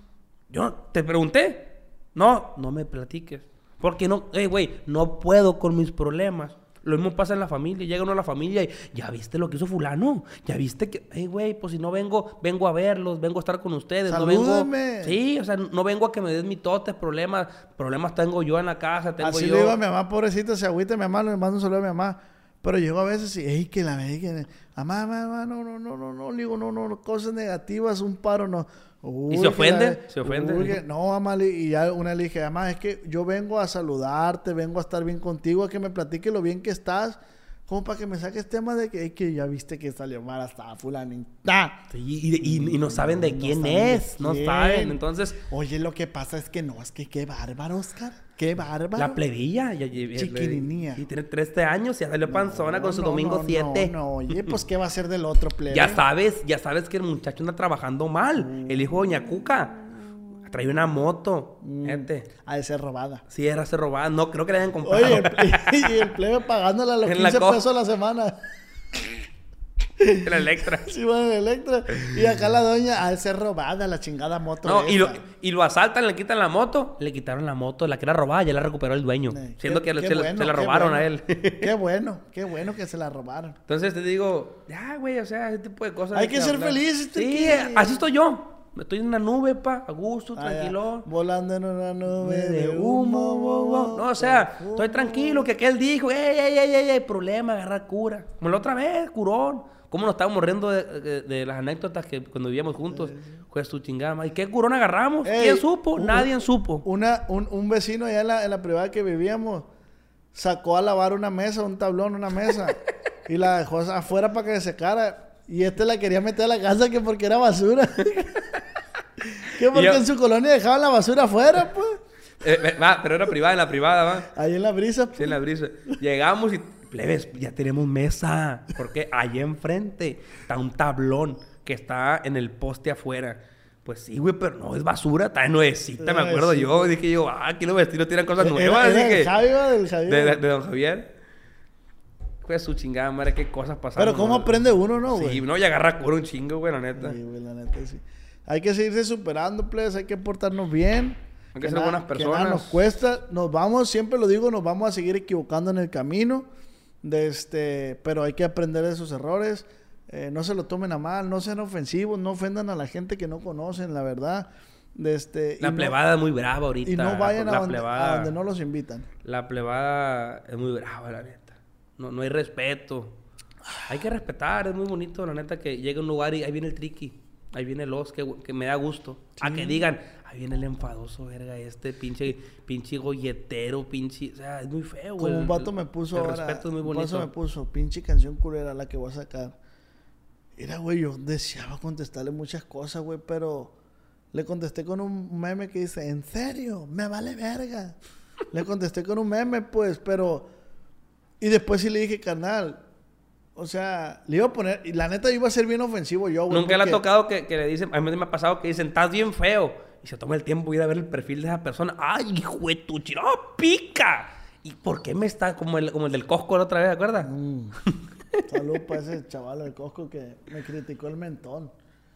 Yo te pregunté. No, no me platiques. Porque no, eh, güey, no puedo con mis problemas. Lo mismo pasa en la familia. Llega uno a la familia y ya viste lo que hizo fulano. Ya viste que, eh, güey, pues si no vengo, vengo a verlos, vengo a estar con ustedes. No vengo, Salúdame. sí, o sea, no vengo a que me des mitotes, problemas. Problemas tengo yo en la casa, tengo Así yo. le digo a mi mamá, pobrecita, se agüita mi mamá, le mando un saludo a mi mamá. Pero llego a veces y, ey, que la que... Mamá, mamá, no, no, no, no, no, le digo, no, no, cosas negativas, un paro, no. Uy, se que la ofende? ¿Se ofende? Uy, que- no, mamá, y ya una le dije, mamá, es que yo vengo a saludarte, vengo a estar bien contigo, a que me platiques lo bien que estás, como para que me saques temas de que, "Ey, que ya viste que salió mal hasta fulanita. Sí, y, y- y no saben de No quién de es, no saben. Entonces, Oye, lo que pasa es que no, es que qué bárbaro, Oscar, qué bárbaro. La plebilla. Ya, ya- Chiquininía. Y tiene 13 años y ya salió panzona con su No, domingo no, 7. No, no, oye, pues [LAUGHS] qué va a ser del otro plebe. Ya sabes, ya sabes que el muchacho anda trabajando mal. El hijo de Doña Cuca. Trae una moto. Mm. Gente. Ha de ser robada. Si era se robada. No, creo que le hayan comprado. Oye, [LAUGHS] y el plebe pagándole a los [LAUGHS] En la 15 co- pesos a la semana. [LAUGHS] la Electra. Sí, van en Electra. Y acá la doña de ser robada la chingada moto. No, y lo, y lo asaltan, le quitan la moto. Le quitaron la moto, la que era robada, ya la recuperó el dueño. Eh, siendo qué- que qué se, la- bueno, se la robaron bueno. a él. Qué bueno, qué bueno que se la robaron. Entonces te digo, ya, güey, o sea, ese tipo de cosas. Hay que ser felices, Sí, Triqui. así estoy yo. Estoy en una nube, pa, a gusto, Ah, ya. tranquilo. Volando en una nube de humo, wo, wo. No, o sea, estoy tranquilo, que aquel dijo, ey, ey, ey, ey, ey, problema, agarrar cura. Como la otra vez, curón. ¿Cómo nos estábamos riendo de, de- de las anécdotas que cuando vivíamos juntos? Pues tu chingada. ¿Y qué curón agarramos? Ey, ¿Quién supo? un- Nadie supo. Una, un, un vecino allá en la, en la privada que vivíamos sacó a lavar una mesa, un tablón, una mesa. [LAUGHS] y la dejó afuera para que se secara. Y este la quería meter a la casa que porque era basura. [LAUGHS] que porque yo- en su colonia dejaban la basura afuera, pues. Eh, eh, va, pero era privada, en la privada, va. Ahí en la brisa. pues. Sí, en la brisa. Llegamos y, plebes, ya tenemos mesa. Porque allá enfrente está un tablón que está en el poste afuera. Pues sí, güey, pero no es basura, está nuevecita, me acuerdo Nuevecita. yo. Dije yo, ah, aquí los vestidos tienen cosas nuevas. era ¿va? del Javier. de, de- de don Javier. Pues su chingada madre, qué cosas pasaron. Pero cómo ¿no? aprende uno, ¿no, güey? Sí, no, y agarra cura un chingo, güey, la neta. Sí, güey, la neta, sí. Hay que seguirse superando, pues, hay que portarnos bien. Hay que ser buenas Que nada personas. nos cuesta, nos vamos, siempre lo digo, nos vamos a seguir equivocando en el camino. De este, pero hay que aprender de esos errores. Eh, no se lo tomen a mal, no sean ofensivos, no ofendan a la gente que no conocen, la verdad. De este, La y no- plebada es muy brava ahorita. y no vayan a la donde, a plebada, donde no los invitan. La plebada es muy brava, la neta. No, no hay respeto. Hay que respetar, es muy bonito, la neta, que llegue a un lugar y ahí viene el triqui. Ahí viene el os, que, que me da gusto. A que digan, ahí viene el enfadoso, verga, este pinche, pinche golletero, pinche... O sea, es muy feo, güey. Como un vato me puso el ahora. respeto es muy un vato bonito. me puso, pinche canción culera la que voy a sacar. Mira, güey, yo deseaba contestarle muchas cosas, güey, pero le contesté con un meme que dice, ¿en serio? Me vale verga. le contesté con un meme, pues, pero... Y después sí le dije, carnal, o sea, le iba a poner... Y la neta iba a ser bien ofensivo yo, güey. Nunca le ha tocado que, que le dicen, a mí me ha pasado que dicen, estás bien feo. Y se toma el tiempo de ir a ver el perfil de esa persona. ¡Ay, hijo de tu chino! ¡Pica! ¿Y por qué me está como el, como el del Costco la otra vez, ¿te acuerdas? Mm. [LAUGHS] Salud para ese chaval del Costco que me criticó el mentón.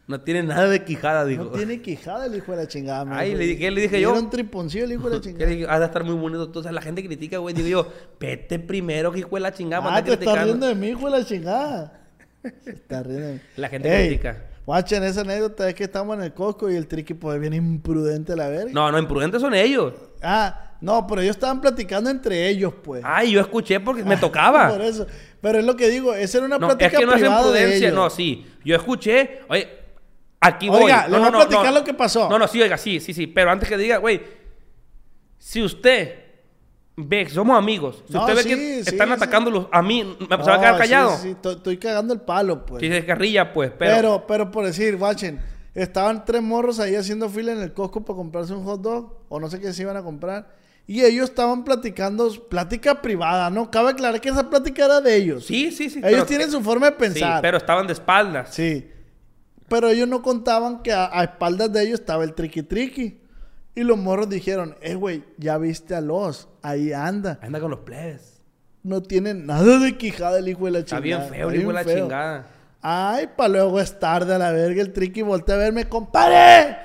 No tiene nada de quijada, dijo. No tiene quijada el hijo de la chingada. me Ay, di- ¿qué le dije yo? Era un triponcillo el hijo de la [LAUGHS] chingada. dije, ha de estar muy bonito. Entonces la gente critica, güey. Digo yo, vete primero, que hijo de la chingada. Ah, te criticando. riendo de mí, hijo de la chingada. Se está riendo de mí. La gente critica. Guachen, esa anécdota es que estamos en el Costco y el triqui pues bien imprudente a la verga. No, no, imprudentes son ellos. Ah, no, pero ellos estaban platicando entre ellos, pues. Ay, yo escuché porque me [LAUGHS] Por tocaba. eso. Pero es lo que digo, esa era una No, es plática que no es de imprudencia. ellos. No, sí. Yo escuché, oye, aquí Oiga, voy. le no, voy no, a platicar no, lo que pasó. No, no, sí, oiga, sí, sí, sí. Pero antes que diga, güey, si usted ve somos amigos, si usted ve sí, que sí, están sí. atacándolos a mí, ¿me- ¿se va a quedar sí, callado? Sí, sí, estoy, cagando el palo, pues. Si se carrilla, pues. Pero, Pero, pero por decir, guachen, estaban tres morros ahí haciendo fila en el Costco para comprarse un hot dog. o no sé qué se iban a comprar. Y ellos estaban platicando, plática privada, ¿no? Cabe aclarar que esa plática era de ellos. Sí, sí, sí. ellos tienen su forma de Sí, pensar. pero estaban de espaldas. Sí. Pero ellos no contaban que a, a espaldas de ellos estaba el triqui triqui. Y los morros dijeron, eh, güey, ya viste a los, ahí anda. Anda con los plebes. No tiene nada de quijada el hijo de la Está chingada. bien feo, Está el hijo de la feo. chingada. Ay, pa' luego es tarde a la verga. El triqui voltea a verme, compadre.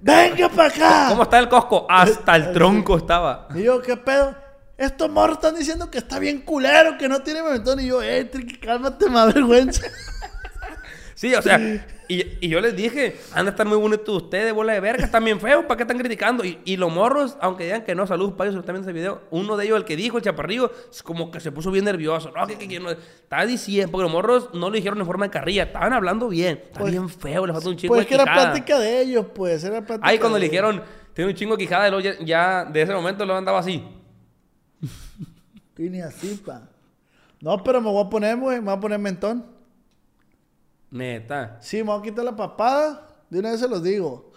Venga para acá. ¿Cómo está el Costco? Hasta el tronco estaba. Y yo, ¿qué pedo? Estos morros están diciendo que está bien culero, que no tiene mentón. Y yo, eh, triqui, cálmate, más vergüenza. Sí, o sea, y, y yo les dije, han de estar muy bonitos ustedes, bola de verga, están bien feos, ¿para qué están criticando? Y, y los morros, aunque digan que no, saludos para ellos también ese video, uno de ellos, el que dijo, el chaparrillo, es como que se puso bien nervioso, no, que, que, que no, estaba diciendo, porque los morros no lo dijeron en forma de carrilla, estaban hablando bien, está Pues- bien feo, le falta un chingo Pues de que era plática de ellos, pues, era plática Ahí cuando de le dijeron, tiene un chingo de quijada, y ya, ya de ese momento lo andaba así. [LAUGHS] Y ni así, pa. No, pero me voy a poner, güey, me voy a poner mentón. Neta. Sí, me voy a quitar la papada. De una vez se los digo.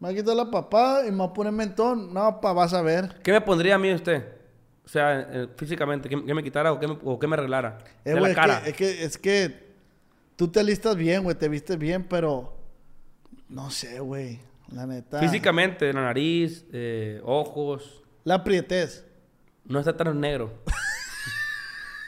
Me voy a quitar la papada y me voy a poner mentón. No, pa, vas a ver. ¿Qué me pondría a mí usted? O sea, eh, físicamente, ¿qué, qué me quitara o qué me, o qué me arreglara? Eh, de la es, cara. que, es que es que tú te alistas bien, güey, te vistes bien, pero no sé, güey, la neta. Físicamente, la nariz, eh, ojos. La aprietez. No está tan negro. [LAUGHS]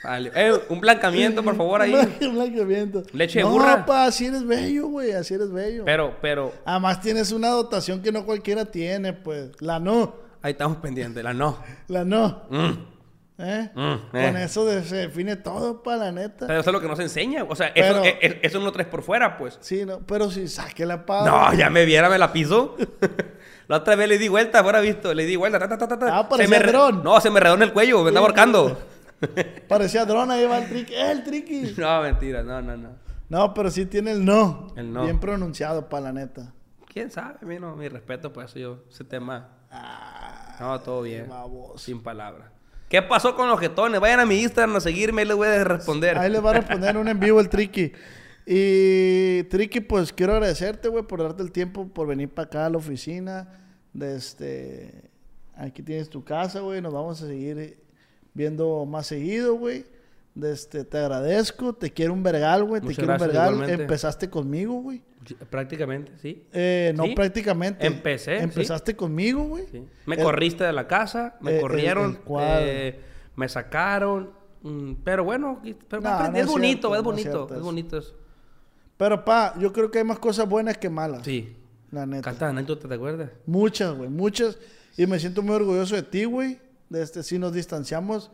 Vale. Eh, un blancamiento, por favor, ahí. [LAUGHS] Un blanqueamiento. Leche de no, burra. pa, así eres bello, güey, así eres bello. Pero, pero, Además tienes una dotación que no cualquiera tiene, pues. La no, ahí estamos pendientes. La no. la no. Mm. ¿Eh? Mm, eh. Con eso se define todo, pa, la neta. Pero eso es lo que nos enseña. O sea, Pero- eso, eh, eh, eso no traes por fuera, pues. Sí, no, pero si saque la paz. No, ya me viera, me la piso. [LAUGHS] la otra vez le di vuelta, fuera visto. Le di vuelta. ta. Ah, Se me re-. No, se me redonda el cuello. Me estaba ahorcando. [LAUGHS] [LAUGHS] Parecía drone, ahí va el triqui. ¡Eh, el triqui! [LAUGHS] no, mentira. No, no, no. No, pero sí tiene el no. El no. Bien pronunciado, pa, la neta. ¿Quién sabe? No, mi respeto, pues eso yo, ese tema. Ah, No, todo bien. Sin palabras. ¿Qué pasó con los jetones? Vayan a mi Instagram a seguirme y les voy a responder. Ahí les va a responder un en vivo el Triqui. Y Triqui, pues quiero agradecerte, güey, por darte el tiempo, por venir para acá a la oficina. De este, aquí tienes tu casa, güey. Nos vamos a seguir viendo más seguido, güey. Este, te agradezco, te quiero un vergal, güey. Te quiero un gracias, vergal. igualmente. Empezaste conmigo, güey. Prácticamente, sí. Eh, no Sí. prácticamente. Empecé, sí. Empezaste conmigo, güey. Sí. Me El- corriste de la casa, me eh, corrieron, eh, me sacaron. mm, pero bueno, pero No, no es es bonito, cierto, es no es bonito, es bonito eso. Pero, pa, yo creo que hay más cosas buenas que malas. Sí. La neta. Cantas anécdotas, ¿te acuerdas? Muchas, güey, muchas. Y me siento muy orgulloso de ti, güey. De este, si nos distanciamos,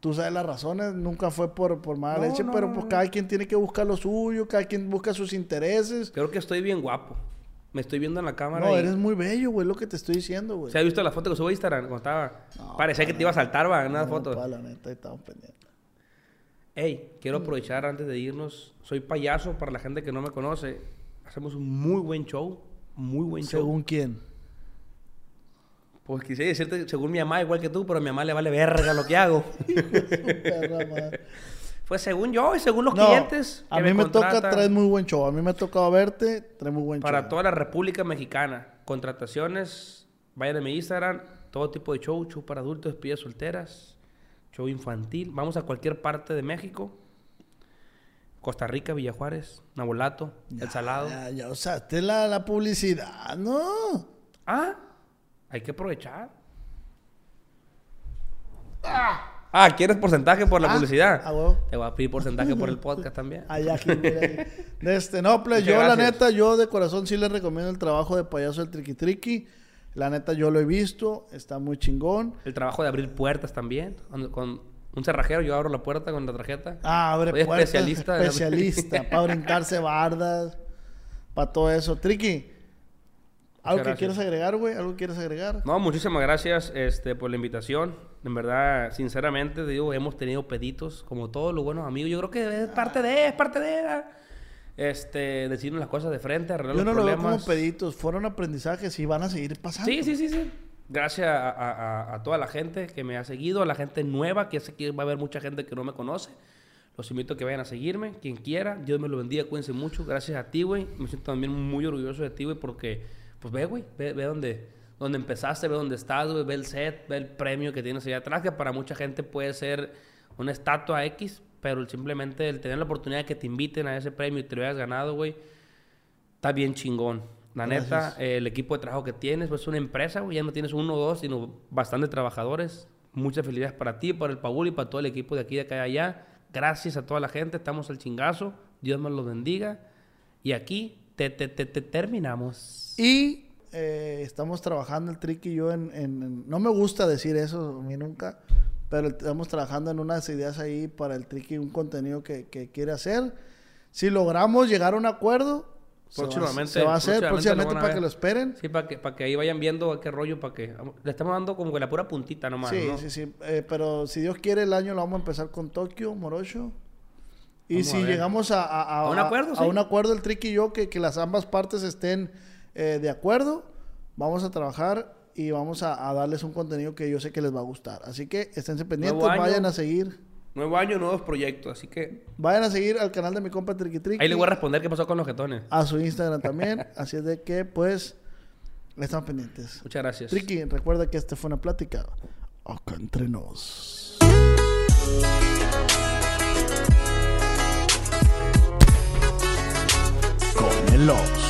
tú sabes las razones, nunca fue por, por mala No, leche, no, pero pues cada quien tiene que buscar lo suyo, cada quien busca sus intereses. Creo que estoy bien guapo. Me estoy viendo en la cámara. No, y- eres muy bello, güey, lo que te estoy diciendo, güey. ¿Se ha visto la foto que subo a Instagram cuando estaba? No, Parecía que te iba a saltar, va, en una foto. la neta, estamos pendientes. Hey, quiero aprovechar antes de irnos. Soy payaso para la gente que no me conoce. Hacemos un muy buen show. Muy buen show. ¿Según quién? Pues quisiera decirte, según mi mamá, igual que tú, pero a mi mamá le vale verga lo que hago. [LAUGHS] Pues según yo y según los No, clientes. a mí me, toca, traes muy buen show. A mí me ha tocado verte, traes muy buen Para show. toda la República Mexicana. Contrataciones, vayan a mi Instagram. Todo tipo de show. Show para adultos, despedidas solteras. Show infantil. Vamos a cualquier parte de México. Costa Rica, Villajuárez, Nabolato, El Salado. Ya, ya usaste la, la publicidad, ¿no? Ah, hay que aprovechar. Ah, ¿quieres porcentaje por la Ah, publicidad? ah, huevo. Te voy a pedir porcentaje por el [LAUGHS] podcast también. Allá, aquí, mira ahí. De este, no, pues yo la neta, yo de corazón sí les recomiendo el trabajo de payaso del Triqui Triqui. La neta, yo lo he visto, está muy chingón. El trabajo de abrir puertas también. Con, con un cerrajero, yo abro la puerta con la tarjeta. Ah, abre Soy puertas. especialista Especialista, para brincarse bardas, para todo eso. Triqui, ¿algo que quieras agregar, güey? ¿Algo que quieras agregar? No, muchísimas gracias este, por la invitación. En verdad, sinceramente, te digo, hemos tenido peditos, como todos los buenos amigos. Yo creo que es parte de, es parte de. ¿verdad? Este, decirnos las cosas de frente, arreglar Yo no los lo veo como peditos, fueron aprendizajes y van a seguir pasando. Sí, sí, sí, sí. Gracias a, a- a- a toda la gente que me ha seguido, a la gente nueva, que sé que va a haber mucha gente que no me conoce. Los invito a que vayan a seguirme, quien quiera. Dios me lo bendiga, cuídense mucho. Gracias a ti, güey. Me siento también muy orgulloso de ti, güey, porque, pues ve, güey, ve, ve dónde, donde empezaste, ve dónde estás, güey, ve el set, ve el premio que tienes allá atrás, que para mucha gente puede ser una estatua X, pero simplemente el tener la oportunidad de que te inviten a ese premio y te lo hayas ganado, güey, está bien chingón. La neta, eh, el equipo de trabajo que tienes, pues es una empresa, güey, ya no tienes uno o dos, sino bastantes trabajadores. Muchas felicidades para ti, para el Paul y para todo el equipo de aquí, de acá y allá. Gracias a toda la gente, estamos al chingazo. Dios me los bendiga. Y aquí te, te, te, te terminamos. Y eh, estamos trabajando el Trick y yo en, en- en- No me gusta decir eso, a mí nunca. Pero estamos trabajando en unas ideas ahí para el Tricky, un contenido que, que quiere hacer. Si logramos llegar a un acuerdo, se va- Próximamente, se va a hacer próximamente próximamente para ver. que lo esperen. Sí, para que, para que ahí vayan viendo qué rollo, para que... Le estamos dando como que la pura puntita nomás, Sí, ¿no? sí, sí. Eh, pero si Dios quiere, el año lo vamos a empezar con Tokio, Morocho. Y Vamos a si llegamos a, a- ¿A un acuerdo, a sí? un acuerdo, el Tricky y yo, que, que las ambas partes estén eh, de acuerdo, vamos a trabajar y vamos a, a darles un contenido que yo sé que les va a gustar. Así que esténse pendientes, año. vayan a seguir. Nuevo año, nuevos proyectos, así que... Vayan a seguir al canal de mi compa Tricky Tricky. Ahí le voy a responder qué pasó con los jetones. A su Instagram también. Así es de que, pues, están pendientes. Muchas gracias. Tricky, recuerda que esta fue una plática acá entre nos. Con el Ops.